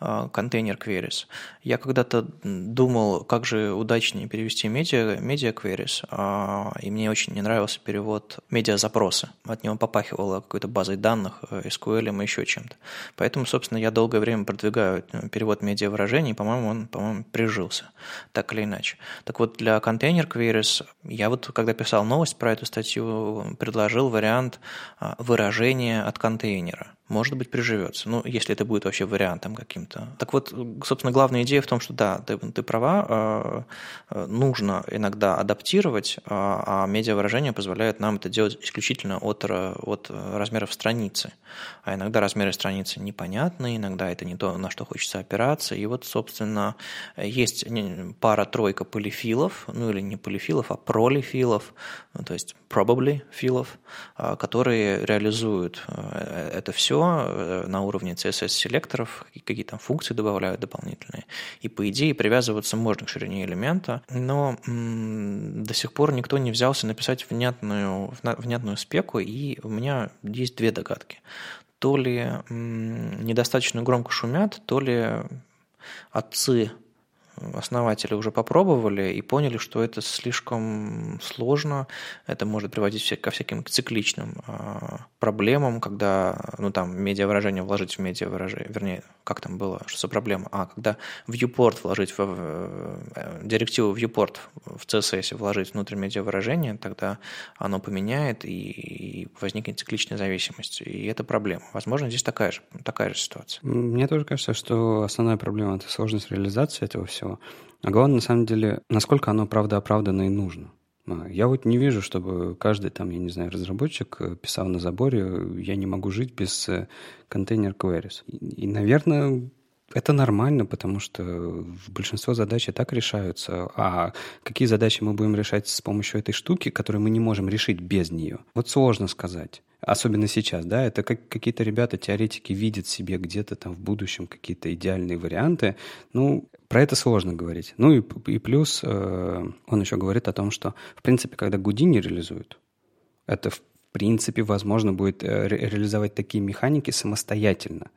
контейнер queries. Я когда-то думал, как же удачнее перевести медиа, медиа queries, а, и мне очень не нравился перевод медиа запросы. От него попахивало какой-то базой данных, э, SQL и еще чем-то. Поэтому, собственно, я долгое время продвигаю перевод медиа выражений, по-моему, он, по-моему, прижился, так или иначе. Так вот, для контейнер queries я вот, когда писал новость про эту статью, предложил вариант а, выражения от контейнера может быть, приживется. Ну, если это будет вообще вариантом каким-то. Так вот, собственно, главная идея в том, что да, ты, ты права, э, э, нужно иногда адаптировать, а, а медиавыражение позволяет нам это делать исключительно от, от размеров страницы. А иногда размеры страницы непонятны, иногда это не то, на что хочется опираться. И вот, собственно, есть пара-тройка полифилов, ну или не полифилов, а пролифилов, ну, то есть probably филов, а, которые реализуют э, это все э, на уровне CSS-селекторов, какие там функции добавляют дополнительные. И по идее привязываться можно к ширине элемента, но до сих пор никто не взялся написать внятную, внятную спеку, и у меня есть две догадки. То ли недостаточно громко шумят, то ли отцы основатели уже попробовали и поняли, что это слишком сложно, это может приводить ко всяким цикличным а, проблемам, когда, ну там, медиавыражение вложить в медиавыражение, вернее, как там было, что за проблема? А, когда viewport вложить в, в директиву viewport в CSS вложить внутрь медиавыражения, тогда оно поменяет и, и возникнет цикличная зависимость, и это проблема. Возможно, здесь такая же, такая же ситуация. Мне тоже кажется, что основная проблема – это сложность реализации этого всего, всего. А главное, на самом деле, насколько оно правдооправданно и нужно. А, я вот не вижу, чтобы каждый там, я не знаю, разработчик э, писал на заборе, я не могу жить без э, контейнер queries. И, наверное, это нормально, потому что большинство задач и так решаются. А какие задачи мы будем решать с помощью этой штуки, которые мы не можем решить без нее? Вот сложно сказать. Особенно сейчас, да, это как какие-то ребята, теоретики, видят себе где-то там в будущем какие-то идеальные варианты. Ну, про это сложно говорить. Ну и, и плюс э, он еще говорит о том, что, в принципе, когда Гудини реализует, это в принципе возможно будет э, ре реализовать такие механики самостоятельно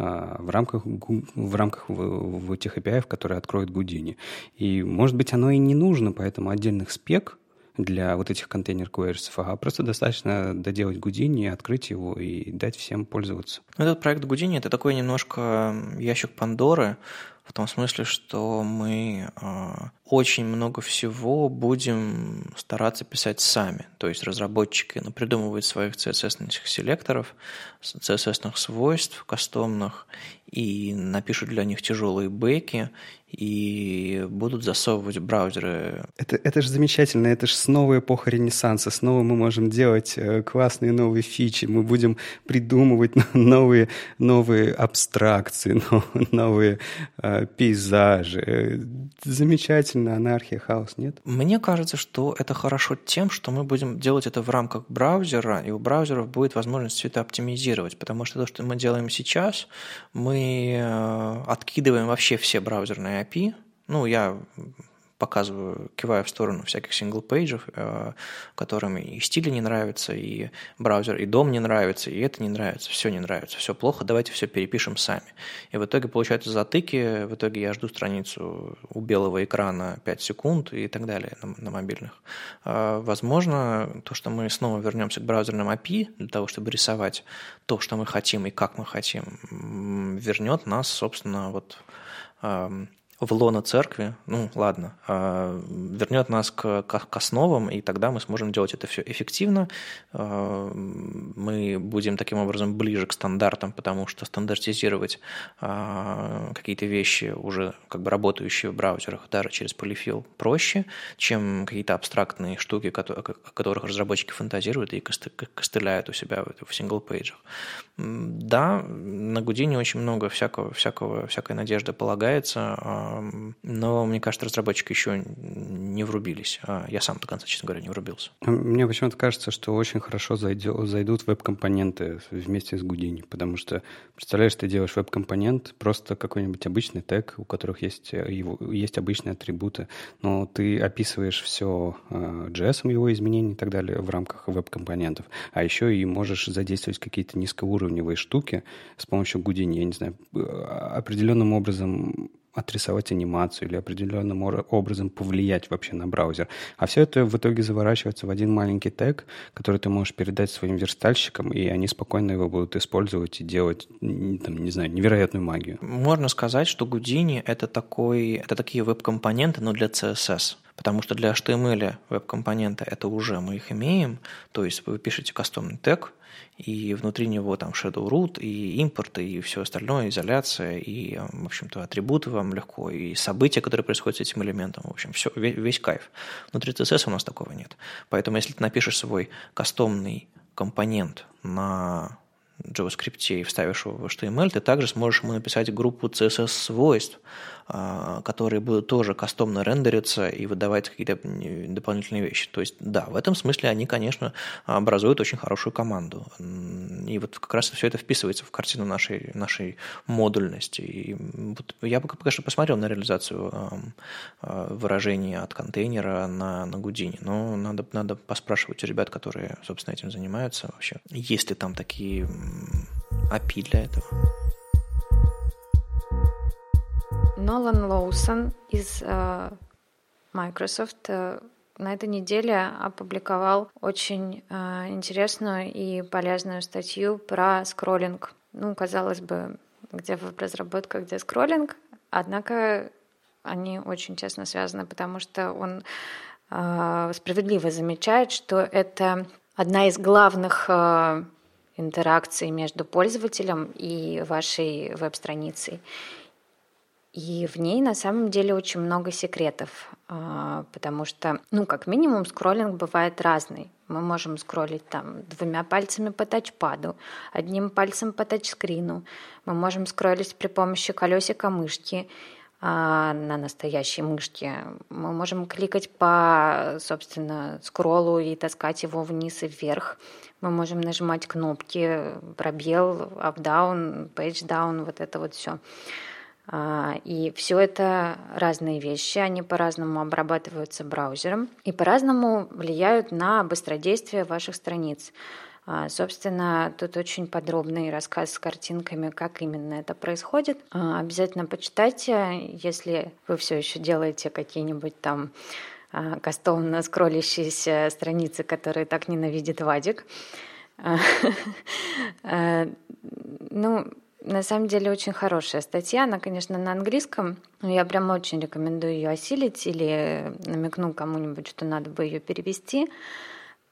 в рамках, в рамках в, в этих API, которые откроет Гудини. И, может быть, оно и не нужно, поэтому отдельных спек для вот этих контейнер queries, а просто достаточно доделать Гудини, открыть его и дать всем пользоваться. Этот проект Гудини – это такой немножко ящик Пандоры, в том смысле, что мы э, очень много всего будем стараться писать сами. То есть разработчики придумывают своих CSS-ных селекторов, CSS-ных свойств кастомных, и напишут для них тяжелые бэки, и будут засовывать браузеры. Это, это же замечательно, это же снова эпоха Ренессанса, снова мы можем делать э, классные новые фичи, мы будем придумывать новые, новые абстракции, новые э, пейзажи. Замечательно, анархия, хаос, нет? Мне кажется, что это хорошо тем, что мы будем делать это в рамках браузера, и у браузеров будет возможность все это оптимизировать, потому что то, что мы делаем сейчас, мы э, откидываем вообще все браузерные API. Ну, я показываю, киваю в сторону всяких single page ев, э, которым и стили не нравится, и браузер, и дом не нравится, и это не нравится, все не нравится, все плохо, давайте все перепишем сами. И в итоге получаются затыки, в итоге я жду страницу у белого экрана 5 секунд и так далее на, на мобильных. Э, возможно, то, что мы снова вернемся к браузерным API для того, чтобы рисовать то, что мы хотим и как мы хотим, вернет нас, собственно, вот в лоно церкви, ну ладно, а, вернет нас к, к, основам, и тогда мы сможем делать это все эффективно. А, мы будем таким образом ближе к стандартам, потому что стандартизировать а, какие-то вещи, уже как бы работающие в браузерах, даже через полифил, проще, чем какие-то абстрактные штуки, о которых разработчики фантазируют и костыляют у себя в сингл-пейджах. Да, на Гудине очень много всякого, всякого, всякой надежды полагается, но мне кажется, разработчики еще не врубились. А я сам до конца, честно говоря, не врубился. Мне почему-то кажется, что очень хорошо зайдет, зайдут веб-компоненты вместе с Гудини, потому что, представляешь, ты делаешь веб-компонент, просто какой-нибудь обычный тег, у которых есть, его, есть обычные атрибуты, но ты описываешь все JS, э, его изменения и так далее в рамках веб-компонентов, а еще и можешь задействовать какие-то низкоуровневые штуки с помощью Гудини, я не знаю, э, определенным образом отрисовать анимацию или определенным образом повлиять вообще на браузер. А все это в итоге заворачивается в один маленький тег, который ты можешь передать своим верстальщикам, и они спокойно его будут использовать и делать, там, не знаю, невероятную магию. Можно сказать, что Houdini — это, такой, это такие веб-компоненты, но для CSS. Потому что для HTML веб-компонента это уже мы их имеем, то есть вы пишете кастомный тег, и внутри него там shadow root, и импорт, и все остальное, изоляция, и, в общем-то, атрибуты вам легко, и события, которые происходят с этим элементом, в общем, все, весь, весь кайф. Внутри CSS у нас такого нет. Поэтому если ты напишешь свой кастомный компонент на JavaScript и вставишь его в HTML, ты также сможешь ему написать группу CSS-свойств, которые будут тоже кастомно рендериться и выдавать какие-то дополнительные вещи. То есть, да, в этом смысле они, конечно, образуют очень хорошую команду. И вот как раз все это вписывается в картину нашей, нашей модульности. И вот я бы, конечно, посмотрел на реализацию а, выражения от контейнера на, на Гудине, но надо, надо поспрашивать у ребят, которые, собственно, этим занимаются вообще, есть ли там такие API для этого. Нолан Лоусон из э, Microsoft э, на этой неделе опубликовал очень э, интересную и полезную статью про скроллинг. Ну, казалось бы, где веб-разработка, где скроллинг, однако они очень тесно связаны, потому что он справедливо замечает, что это одна из главных интеракций между пользователем и вашей веб-страницей. И в ней на самом деле очень много секретов, а, потому что, ну, как минимум, скроллинг бывает разный. Мы можем скроллить там двумя пальцами по тачпаду, одним пальцем по тачскрину. Мы можем скроллить при помощи колесика мышки а, на настоящей мышке. Мы можем кликать по, собственно, скроллу и таскать его вниз и вверх. Мы можем нажимать кнопки, пробел, up-down, page-down, вот это вот все. А, и все это разные вещи, они по-разному обрабатываются браузером и по-разному влияют на быстродействие ваших страниц. А, собственно, тут очень подробный рассказ с картинками, как именно это происходит. А, обязательно почитайте, если вы все еще делаете какие-нибудь там кастомно скроллящиеся страницы, которые так ненавидит Вадик. Ну, на самом деле очень хорошая статья. Она, конечно, на английском. Но я прям очень рекомендую ее осилить или намекну кому-нибудь, что надо бы ее перевести.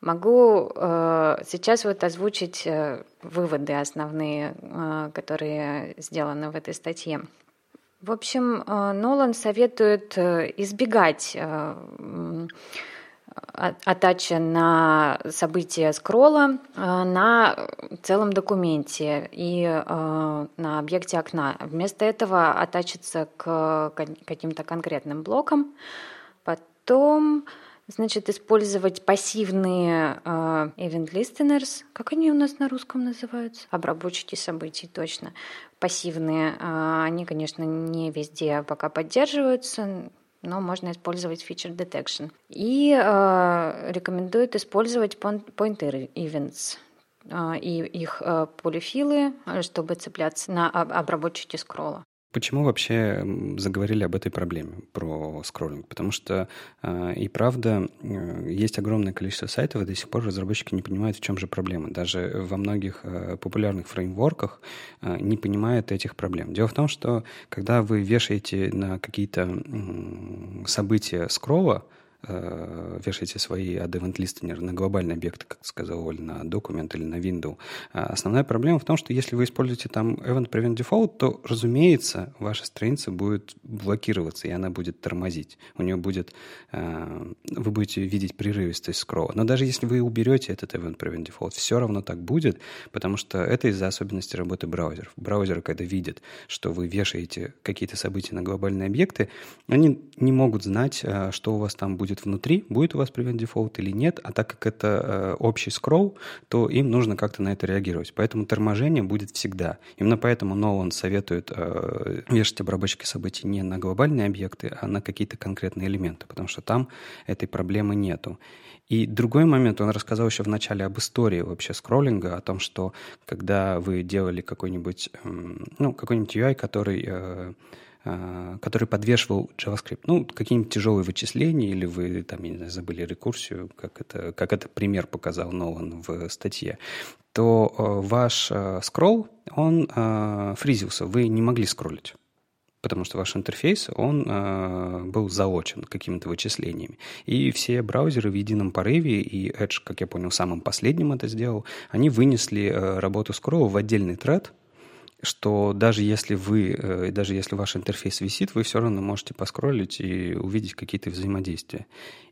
Могу э, сейчас вот озвучить э, выводы основные, э, которые сделаны в этой статье. В общем, э, Нолан советует э, избегать э, атача на события скролла э, на целом документе и э, на объекте окна. Вместо этого атачиться к каким-то конкретным блокам. Потом значит, использовать пассивные uh, event listeners. Как они у нас на русском называются? Обработчики событий, точно. Пассивные. Uh, они, конечно, не везде пока поддерживаются но можно использовать feature detection. И э, рекомендуют использовать pointer events э, и их э, полифилы, чтобы цепляться на обработчике скролла. Почему вообще заговорили об этой проблеме про скроллинг? Потому что э, и правда э, есть огромное количество сайтов, и до сих пор разработчики не понимают, в чем же проблема. Даже во многих э, популярных фреймворках э, не понимают этих проблем. Дело в том, что когда вы вешаете на какие-то события скролла, Э, вешаете свои ad event listener на глобальные объекты, как сказал Оль, на документ или на window. А основная проблема в том, что если вы используете там event prevent default, то, разумеется, ваша страница будет блокироваться, и она будет тормозить. У нее будет... Э, вы будете видеть прерывистость скролла. Но даже если вы уберете этот event prevent default, все равно так будет, потому что это из-за особенностей работы браузеров. Браузеры, когда видят, что вы вешаете какие-то события на глобальные объекты, они не могут знать, э, что у вас там будет будет внутри, будет у вас prevent default или нет, а так как это э, общий скролл, то им нужно как-то на это реагировать. Поэтому торможение будет всегда. Именно поэтому Нолан советует э, вешать обработчики событий не на глобальные объекты, а на какие-то конкретные элементы, потому что там этой проблемы нету. И другой момент, он рассказал еще в начале об истории вообще скроллинга, о том, что когда вы делали какой-нибудь, э, ну, какой-нибудь UI, который э, который подвешивал JavaScript. Ну, какие-нибудь тяжелые вычисления, или вы там, я не знаю, забыли рекурсию, как это, как это пример показал Нолан в статье, то э, ваш э, скролл, он фризился, вы не могли скроллить потому что ваш интерфейс, он э, был заочен какими-то вычислениями. И все браузеры в едином порыве, и Edge, как я понял, самым последним это сделал, они вынесли э, работу скролла в отдельный тред, что даже если вы, э, даже если ваш интерфейс висит, вы все равно можете поскроллить и увидеть какие-то взаимодействия.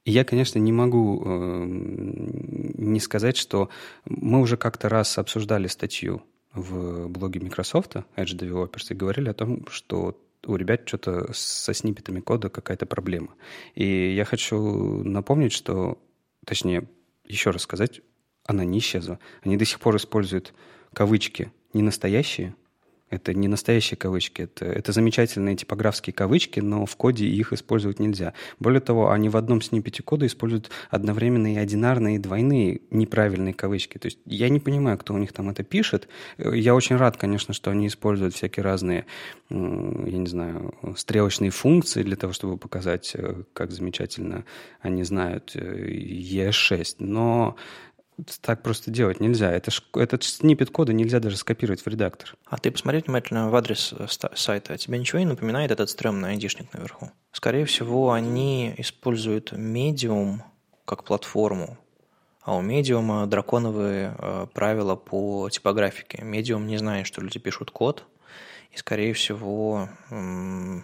И я, конечно, не могу э, не сказать, что мы уже как-то раз обсуждали статью в блоге Microsoft, Edge Developers, и говорили о том, что у ребят что-то со сниппетами кода какая-то проблема. И я хочу напомнить, что, точнее, еще раз сказать, она не исчезла. Они до сих пор используют кавычки не настоящие, это не настоящие кавычки, это, это замечательные типографские кавычки, но в коде их использовать нельзя. Более того, они в одном сниппете кода используют одновременно и одинарные, и двойные неправильные кавычки. То есть я не понимаю, кто у них там это пишет. Я очень рад, конечно, что они используют всякие разные, я не знаю, стрелочные функции для того, чтобы показать, э, как замечательно они знают ES6. Э, но так просто делать нельзя. Это ж, этот снипет кода нельзя даже скопировать в редактор. А ты посмотри внимательно в адрес э, сайта. Тебе ничего не напоминает этот стрёмный айдишник наверху? Скорее всего, они используют Medium как платформу, а у Medium драконовые э, правила по типографике. Medium не знает, что люди пишут код, и, скорее всего, он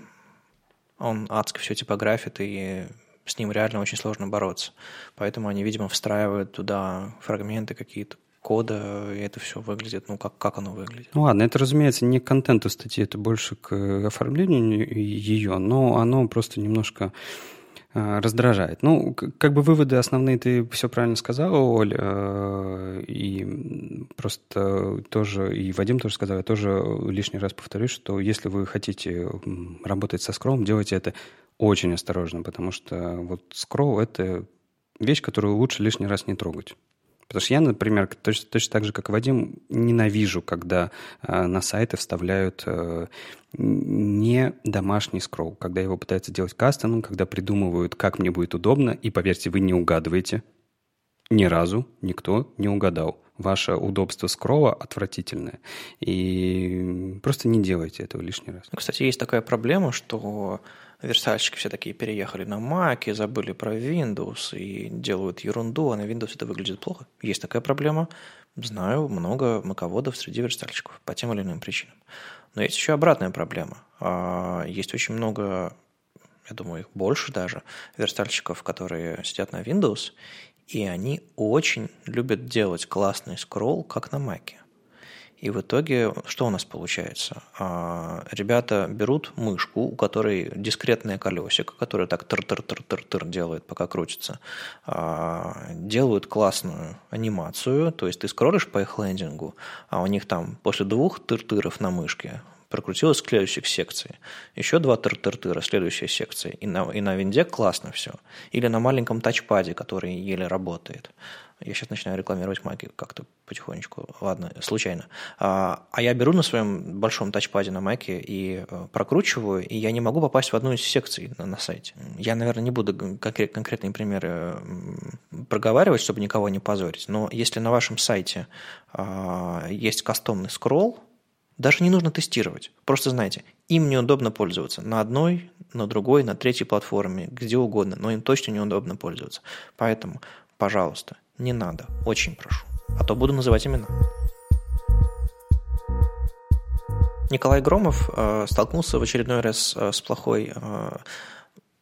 адски все типографит и с ним реально очень сложно бороться. Поэтому они, видимо, встраивают туда фрагменты какие-то кода, и это все выглядит, ну, как, как оно выглядит. Ну ладно, это, разумеется, не к контенту статьи, это больше к оформлению ее, но оно просто немножко а, раздражает. Ну, как бы выводы основные ты все правильно сказала, Оль, э, и просто тоже, и Вадим тоже сказал, я тоже лишний раз повторюсь, что если вы хотите работать со скроллом, делайте это очень осторожно, потому что вот скролл — это вещь, которую лучше лишний раз не трогать. Потому что я, например, точно, точно так же, как Вадим, ненавижу, когда э, на сайты вставляют э, не домашний скролл, когда его пытаются делать кастомом, когда придумывают, как мне будет удобно, и, поверьте, вы не угадываете. Ни разу никто не угадал. Ваше удобство скролла отвратительное. И просто не делайте этого лишний раз. Ну, кстати, есть такая проблема, что верстальщики все такие переехали на Mac, забыли про Windows и делают ерунду, а на Windows это выглядит плохо. Есть такая проблема. Знаю много маководов среди верстальщиков по тем или иным причинам. Но есть еще обратная проблема. А, есть очень много, я думаю, их больше даже, верстальщиков, которые сидят на Windows, и они очень любят делать классный скролл, как на Mac. И в итоге что у нас получается? А, ребята берут мышку, у которой дискретное колесико, которое так тыр-тыр-тыр-тыр-тыр делает, пока крутится, а, делают классную анимацию, то есть ты скроллишь по их лендингу, а у них там после двух тыр-тыров на мышке прокрутилось к секции. Еще два тыр-тыр-тыра, следующая секция. И на, и на винде классно все. Или на маленьком тачпаде, который еле работает. Я сейчас начинаю рекламировать маки как-то потихонечку. Ладно, случайно. А, а я беру на своем большом тачпаде на маке и э, прокручиваю, и я не могу попасть в одну из секций на, на сайте. Я, наверное, не буду конкрет, конкретные примеры проговаривать, чтобы никого не позорить, но если на вашем сайте а, есть кастомный скролл, даже не нужно тестировать. Просто знайте, им неудобно пользоваться на одной, на другой, на третьей платформе, где угодно, но им точно неудобно пользоваться. Поэтому, пожалуйста, не надо, очень прошу. А то буду называть имена. Николай Громов э, столкнулся в очередной раз э, с плохой э,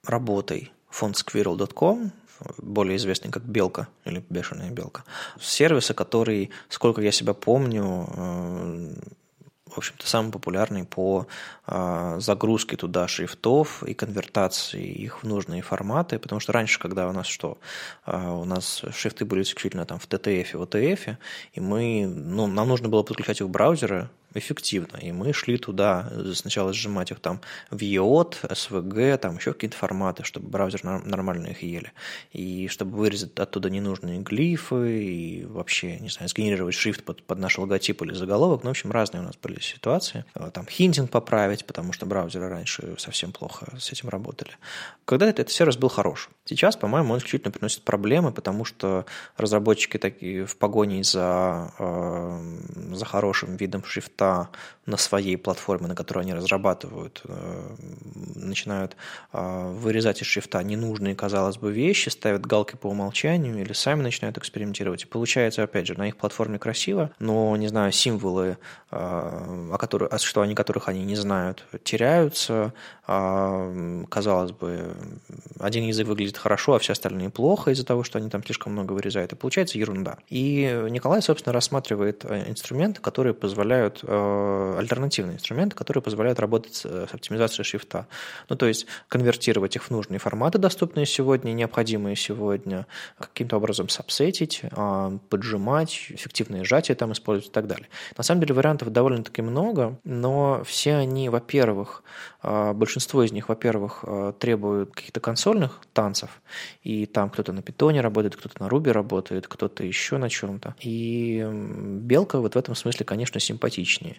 работой фонд squirrel.com, более известный как Белка или Бешеная Белка. Сервиса, который, сколько я себя помню, э, в общем-то, самый популярный по э, загрузке туда шрифтов и конвертации их в нужные форматы, потому что раньше, когда у нас что, э, у нас шрифты были исключительно там в TTF и OTF, и мы, ну, нам нужно было подключать их в браузеры, эффективно. И мы шли туда, сначала сжимать их там в EOT, SVG, там еще какие-то форматы, чтобы браузер нормально их ели. И чтобы вырезать оттуда ненужные глифы и вообще, не знаю, сгенерировать шрифт под, под наш логотип или заголовок. Ну, в общем, разные у нас были ситуации. А, там хинтинг поправить, потому что браузеры раньше совсем плохо с этим работали. Когда это, этот сервис был хорош. Сейчас, по-моему, он исключительно приносит проблемы, потому что разработчики такие в погоне за, э, за хорошим видом шрифта шрифта на своей платформе, на которой они разрабатывают, э, начинают э, вырезать из шрифта ненужные, казалось бы, вещи, ставят галки по умолчанию или сами начинают экспериментировать. И получается, опять же, на их платформе красиво, но, не знаю, символы, э, о которых, что они которых они не знают, теряются. Казалось бы, один язык выглядит хорошо, а все остальные плохо из-за того, что они там слишком много вырезают. И получается ерунда. И Николай, собственно, рассматривает инструменты, которые позволяют альтернативные инструменты, которые позволяют работать с оптимизацией шрифта. Ну, то есть конвертировать их в нужные форматы, доступные сегодня, необходимые сегодня, каким-то образом сабсетить, а, поджимать, эффективные сжатия там использовать и так далее. На самом деле вариантов довольно-таки много, но все они, во-первых, а, большинство из них, во-первых, а, требуют каких-то консольных танцев, и там кто-то на питоне работает, кто-то на руби работает, кто-то еще на чем-то. И белка вот в этом смысле, конечно, симпатичнее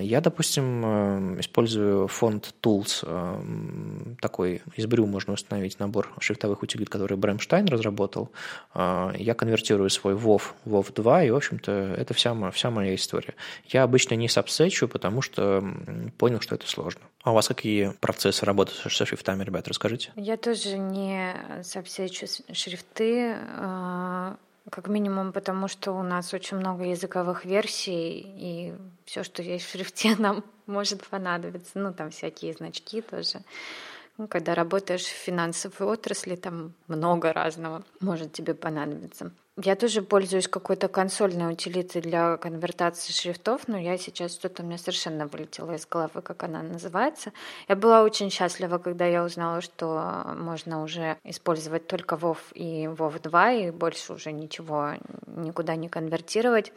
я, допустим, э, использую фонд Tools, э, такой из Брю можно установить набор шрифтовых утилит, который Бремштайн разработал. А, я конвертирую свой WoW WoW 2, и, в общем-то, это вся, вся моя история. Я обычно не сабсечу, потому что понял, что это сложно. А у вас какие процессы работы со шрифтами, ребят, расскажите? Я тоже не сабсечу шрифты. Как минимум, потому что у нас очень много языковых версий, и все, что есть в шрифте, нам может понадобиться. Ну, там всякие значки тоже. Ну, когда работаешь в финансовой отрасли, там много разного может тебе понадобиться. Я тоже пользуюсь какой-то консольной утилитой для конвертации шрифтов, но я сейчас что-то у меня совершенно вылетело из головы, как она называется. Я была очень счастлива, когда я узнала, что можно уже использовать только WoW и WoW 2, и больше уже ничего никуда не конвертировать.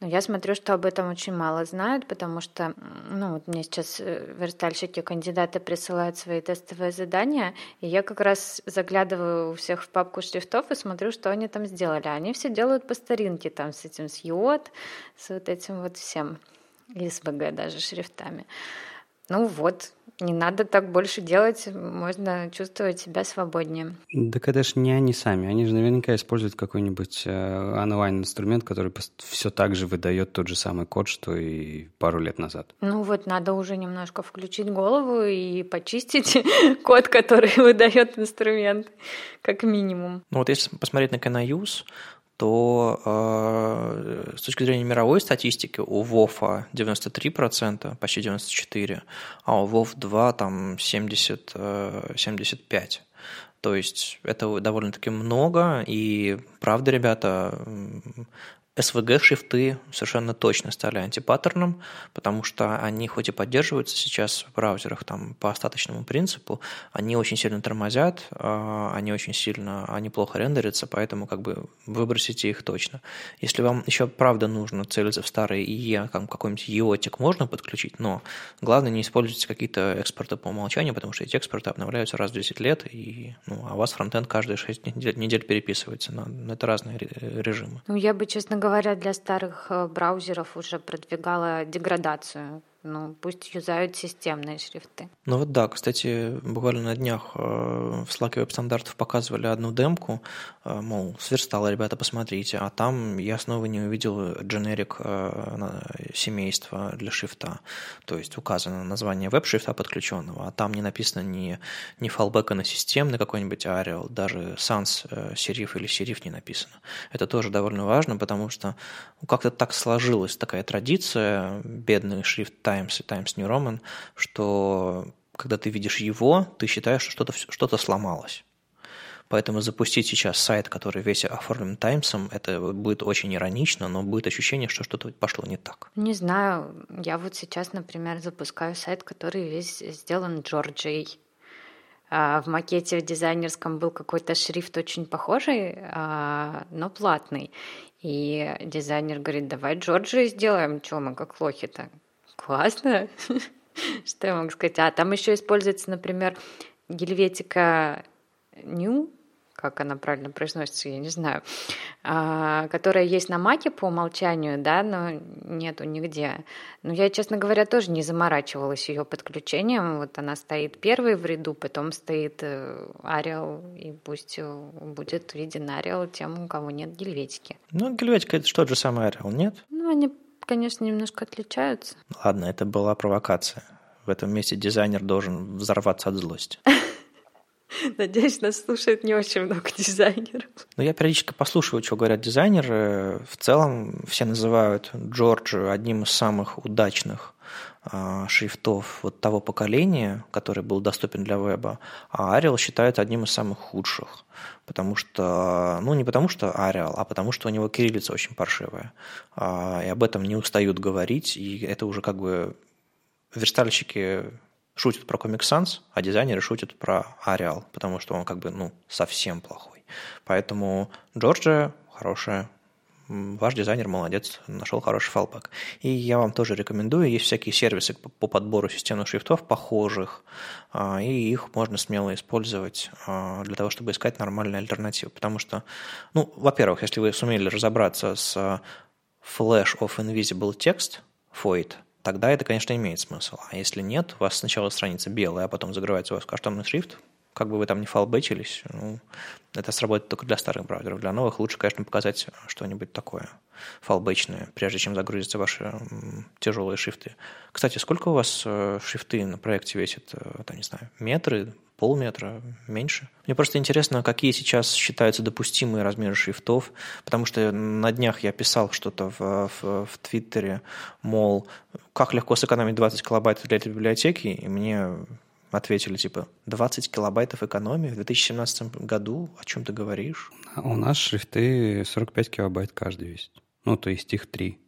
Но я смотрю, что об этом очень мало знают, потому что ну, вот мне сейчас э, верстальщики, кандидаты присылают свои тестовые задания, и я как раз заглядываю у всех в папку шрифтов и смотрю, что они там сделали они все делают по старинке, там с этим с йод, с вот этим вот всем, и СВГ даже шрифтами. Ну вот, не надо так больше делать, можно чувствовать себя свободнее. Так это ж не они сами, они же наверняка используют какой-нибудь э, онлайн-инструмент, который все так же выдает тот же самый код, что и пару лет назад. Ну вот, надо уже немножко включить голову и почистить код, который выдает инструмент, как минимум. Ну вот если посмотреть на Canayus, то э, с точки зрения мировой статистики у WoW 93%, почти 94%, а у WoW 2 там 70, э, 75%. То есть это довольно-таки много, и правда, ребята, SVG-шрифты совершенно точно стали антипаттерном, потому что они хоть и поддерживаются сейчас в браузерах там, по остаточному принципу, они очень сильно тормозят, а, они очень сильно, они плохо рендерятся, поэтому как бы выбросите их точно. Если вам еще правда нужно целиться в старые IE, какой-нибудь EOTик можно подключить, но главное не используйте какие-то экспорты по умолчанию, потому что эти экспорты обновляются раз в 10 лет, и ну, а у вас фронтенд каждые 6 недель, недель переписывается. Но это разные режимы. Ну, я бы, честно говоря, говоря, для старых э, браузеров уже продвигала деградацию ну, пусть юзают системные шрифты. Ну вот да, кстати, буквально на днях э, в Slack Web стандартов показывали одну демку, э, мол, сверстало, ребята, посмотрите, а там я снова не увидел дженерик э, семейства для шрифта, то есть указано название веб-шрифта подключенного, а там не написано ни, ни фалбека на системный какой-нибудь Arial, даже sans сериф или сериф не написано. Это тоже довольно важно, потому что как-то так сложилась такая традиция, бедный шрифт Times и Times New Roman, что когда ты видишь его, ты считаешь, что что-то что сломалось. Поэтому запустить сейчас сайт, который весь оформлен Таймсом, это будет очень иронично, но будет ощущение, что что-то пошло не так. Не знаю. Я вот сейчас, например, запускаю сайт, который весь сделан Джорджией. А, в макете дизайнерском был какой-то шрифт очень похожий, а, но платный. И дизайнер говорит, давай Джорджи сделаем, что мы как лохи-то классно. Что я могу сказать? А там еще используется, например, гельветика New, как она правильно произносится, я не знаю, а, которая есть на Маке по умолчанию, да, но нету нигде. Но я, честно говоря, тоже не заморачивалась ее подключением. Вот она стоит первой в ряду, потом стоит Ариал, и пусть будет виден Ариал тем, у кого нет гельветики. Ну, гельветика — это что же самое Ариал, нет? Ну, они конечно, немножко отличаются. Ладно, это была провокация. В этом месте дизайнер должен взорваться от злости. Надеюсь, нас слушает не очень много дизайнеров. Ну, я периодически послушаю, что говорят дизайнеры. В целом все называют Джорджа одним из самых удачных шрифтов вот того поколения, который был доступен для веба, а Arial считают одним из самых худших. Потому что, ну не потому что Arial, а потому что у него кириллица очень паршивая. А, и об этом не устают говорить, и это уже как бы верстальщики шутят про Comic Sans, а дизайнеры шутят про Arial, потому что он как бы, ну, совсем плохой. Поэтому Джорджия хорошая ваш дизайнер молодец, нашел хороший фалбэк. И я вам тоже рекомендую, есть всякие сервисы по подбору системных шрифтов похожих, а, и их можно смело использовать а, для того, чтобы искать нормальные альтернативы. Потому что, ну, во-первых, если вы сумели разобраться с Flash of Invisible Text, FOID, тогда это, конечно, имеет смысл. А если нет, у вас сначала страница белая, а потом загрывается у вас кастомный шрифт, как бы вы там не фалбетились, ну, это сработает только для старых браузеров. Для новых лучше, конечно, показать что-нибудь такое фалбечное, прежде чем загрузятся ваши тяжелые шрифты. Кстати, сколько у вас э, шрифты на проекте весят? Э, там, не знаю, метры, полметра, меньше. Мне просто интересно, какие сейчас считаются допустимые размеры шрифтов, потому что на днях я писал что-то в, в, в Твиттере, мол, как легко сэкономить 20 килобайт для этой библиотеки, и мне ответили, типа, 20 килобайтов экономии в 2017 году? О чем ты говоришь? У нас шрифты 45 килобайт каждый весит. Ну, то есть их три.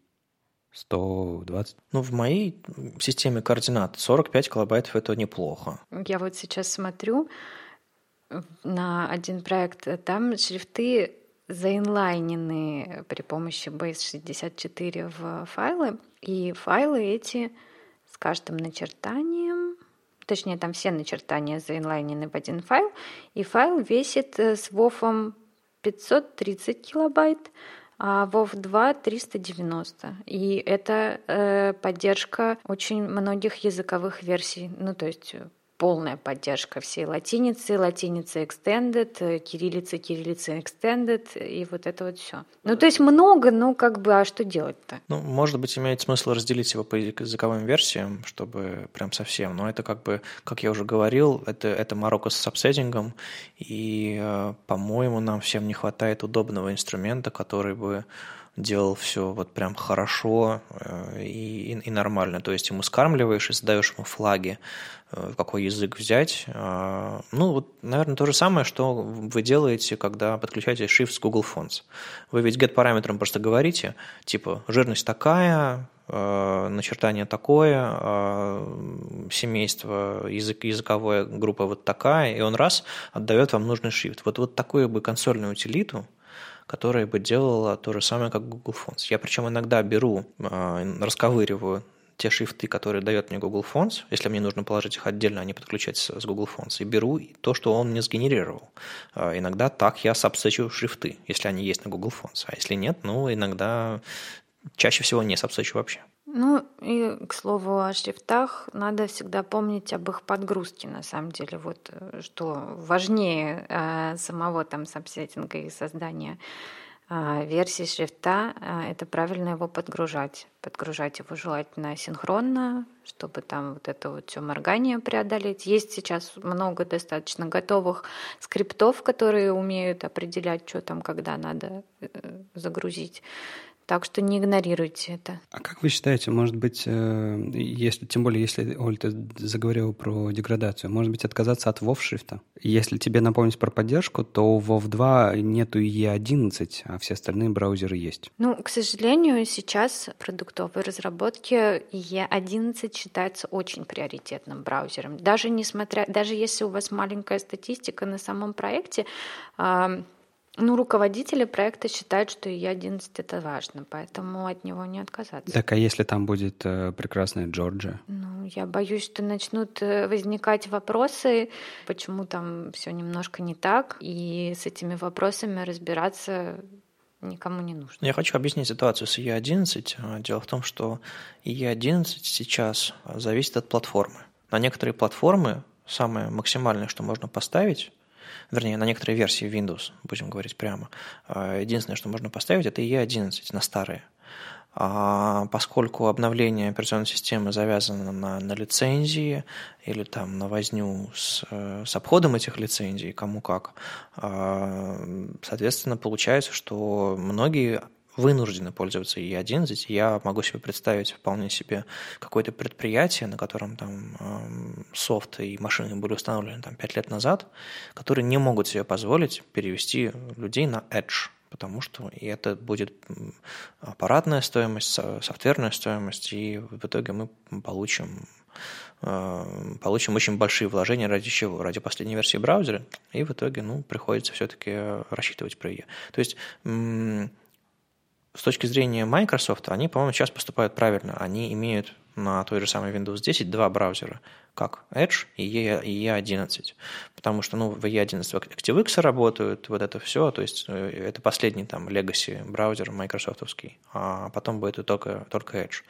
120. Ну, в моей системе координат 45 килобайтов – это неплохо. Я вот сейчас смотрю на один проект, там шрифты заинлайнены при помощи Base64 в файлы, и файлы эти с каждым начертанием точнее там все начертания заинлайнены в один файл, и файл весит э, с WoW 530 килобайт, а WoW 2 390. И это э, поддержка очень многих языковых версий, ну то есть полная поддержка всей латиницы, латиницы extended, э, кириллицы, кириллицы extended и вот это вот все. Ну, то есть много, но как бы, а что делать-то? Ну, может быть, имеет смысл разделить его по языковым версиям, чтобы прям совсем, но это как бы, как я уже говорил, это, это Марокко с сабсеттингом, и, э, по-моему, нам всем не хватает удобного инструмента, который бы делал все вот прям хорошо э, и, и, и нормально. То есть ему скармливаешь и задаешь ему флаги, э, какой язык взять. А, ну, вот, наверное, то же самое, что вы делаете, когда подключаете Shift с Google Fonts. Вы ведь get параметром просто говорите, типа, жирность такая, э, начертание такое, семейство, язык, языковая группа вот такая, и он раз отдает вам нужный шрифт. Вот, вот такую бы консольную утилиту – которая бы делала то же самое, как Google Fonts. Я причем иногда беру, а, расковыриваю те шрифты, которые дает мне Google Fonts, если мне нужно положить их отдельно, а не подключать с Google Fonts, и беру то, что он мне сгенерировал. А, иногда так я сабсечу шрифты, если они есть на Google Fonts, а если нет, ну, иногда чаще всего не сабсечу вообще. Ну и, к слову, о шрифтах надо всегда помнить об их подгрузке, на самом деле. Вот э, что важнее э, самого там сабсеттинга и создания э, версии шрифта, э, это правильно его подгружать. Подгружать его желательно синхронно, чтобы там вот это вот все моргание преодолеть. Есть сейчас много достаточно готовых скриптов, которые умеют определять, что там, когда надо э, загрузить. Так что не игнорируйте это. А как вы считаете, может быть, э, если, тем более, если, Оль, ты заговорил про деградацию, может быть, отказаться от WoW-шрифта? Если тебе напомнить про поддержку, то у WoW 2 нету E11, а все остальные браузеры есть. Ну, к сожалению, сейчас в продуктовой разработке E11 считается очень приоритетным браузером. Даже несмотря, даже если у вас маленькая статистика на самом проекте, ну, руководители проекта считают, что И-11 это важно, поэтому от него не отказаться. Так, а если там будет э, прекрасная Джорджия? Ну, я боюсь, что начнут э, возникать вопросы, почему там все немножко не так, и с этими вопросами разбираться никому не нужно. Я хочу объяснить ситуацию с E11. Дело в том, что E11 сейчас зависит от платформы. На некоторые платформы самое максимальное, что можно поставить, вернее, на некоторые версии Windows, будем говорить прямо. А, единственное, что можно поставить, это E11 на старые. А поскольку обновление операционной системы завязано на, на лицензии или там на возню с, с обходом этих лицензий, кому как, а, соответственно, получается, что многие вынуждены пользоваться E11. Я могу себе представить вполне себе какое-то предприятие, на котором там софт и машины были установлены там 5 лет назад, которые не могут себе позволить перевести людей на Edge, потому что и это будет аппаратная стоимость, софтверная стоимость, и в итоге мы получим получим очень большие вложения ради чего? Ради последней версии браузера, и в итоге, ну, приходится все-таки рассчитывать про ее. То есть с точки зрения Microsoft, они, по-моему, сейчас поступают правильно. Они имеют на той же самой Windows 10 два браузера, как Edge и E11. Потому что ну, в E11 ActiveX работают, вот это все, то есть э, это последний там legacy браузер майкрософтовский, а потом будет только, только Edge.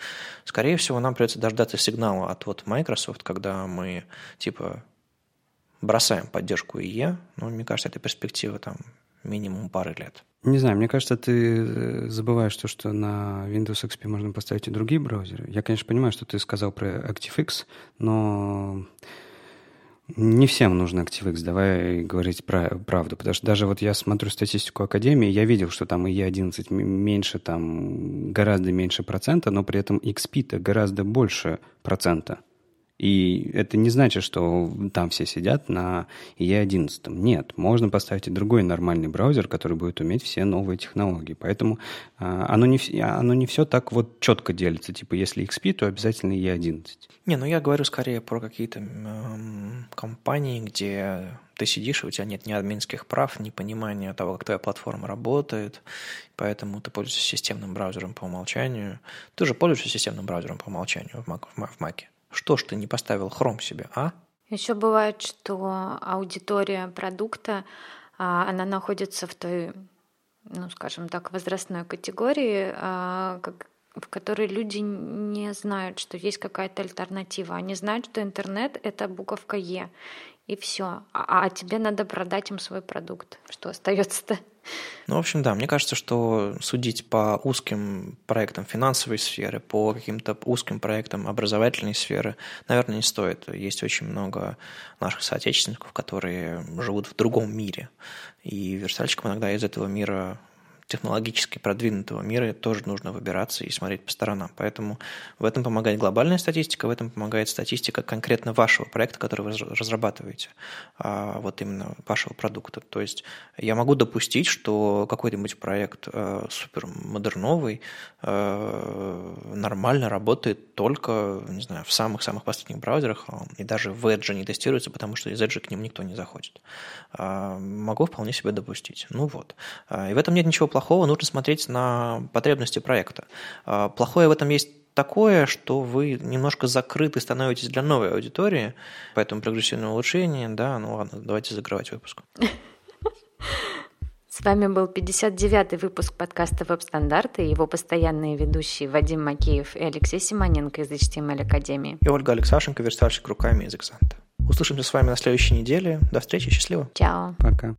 Скорее всего, нам придется дождаться сигнала от вот Microsoft, когда мы типа бросаем поддержку IE, ну, мне кажется, это перспектива там минимум пары лет. Не знаю, мне кажется, ты э, забываешь то, что на Windows XP можно поставить и другие браузеры. Я, конечно, понимаю, что ты сказал про ActiveX, но не всем нужен ActiveX, давай говорить про, правду, потому что даже вот я смотрю статистику Академии, я видел, что там и E11 меньше, там гораздо меньше процента, но при этом XP-то гораздо больше процента. И это не значит, что там все сидят на E11. Нет, можно поставить и другой нормальный браузер, который будет уметь все новые технологии. Поэтому а, оно, не, оно не все так вот четко делится. Типа, если XP, то обязательно E11. Не, ну я говорю скорее про какие-то э, компании, где ты сидишь, и у тебя нет ни админских прав, ни понимания того, как твоя платформа работает, поэтому ты пользуешься системным браузером по умолчанию. Ты же пользуешься системным браузером по умолчанию в Mac. В Mac. Что ж ты не поставил Chrome себе, а? Еще бывает, что аудитория продукта, а, она находится в той, ну, скажем так, возрастной категории, а, в которой люди не знают, что есть какая-то альтернатива. Они знают, что интернет — это буковка «Е», и все. А, а тебе надо продать им свой продукт. Что остается-то? Ну, в общем, да, мне кажется, что судить по узким проектам финансовой сферы, по каким-то узким проектам образовательной сферы, наверное, не стоит. Есть очень много наших соотечественников, которые живут в другом мире. И верстальщикам иногда из этого мира технологически продвинутого мира тоже нужно выбираться и смотреть по сторонам. Поэтому в этом помогает глобальная статистика, в этом помогает статистика конкретно вашего проекта, который вы разрабатываете, а, вот именно вашего продукта. То есть я могу допустить, что какой-нибудь проект э, супер модерновый э, нормально работает только, не знаю, в самых-самых последних браузерах, а, и даже в Edge не тестируется, потому что из Edge к ним никто не заходит. А, могу вполне себе допустить. Ну вот. И в этом нет ничего плохого, нужно смотреть на потребности проекта. Плохое в этом есть такое, что вы немножко закрыты становитесь для новой аудитории, поэтому прогрессивное улучшение, да, ну ладно, давайте закрывать выпуск. С вами был 59-й выпуск подкаста «Веб-стандарты» и его постоянные ведущие Вадим Макеев и Алексей Симоненко из HTML Академии. И Ольга Алексашенко, верстальщик руками из Экзанта. Услышимся с вами на следующей неделе. До встречи, счастливо. Чао. Пока.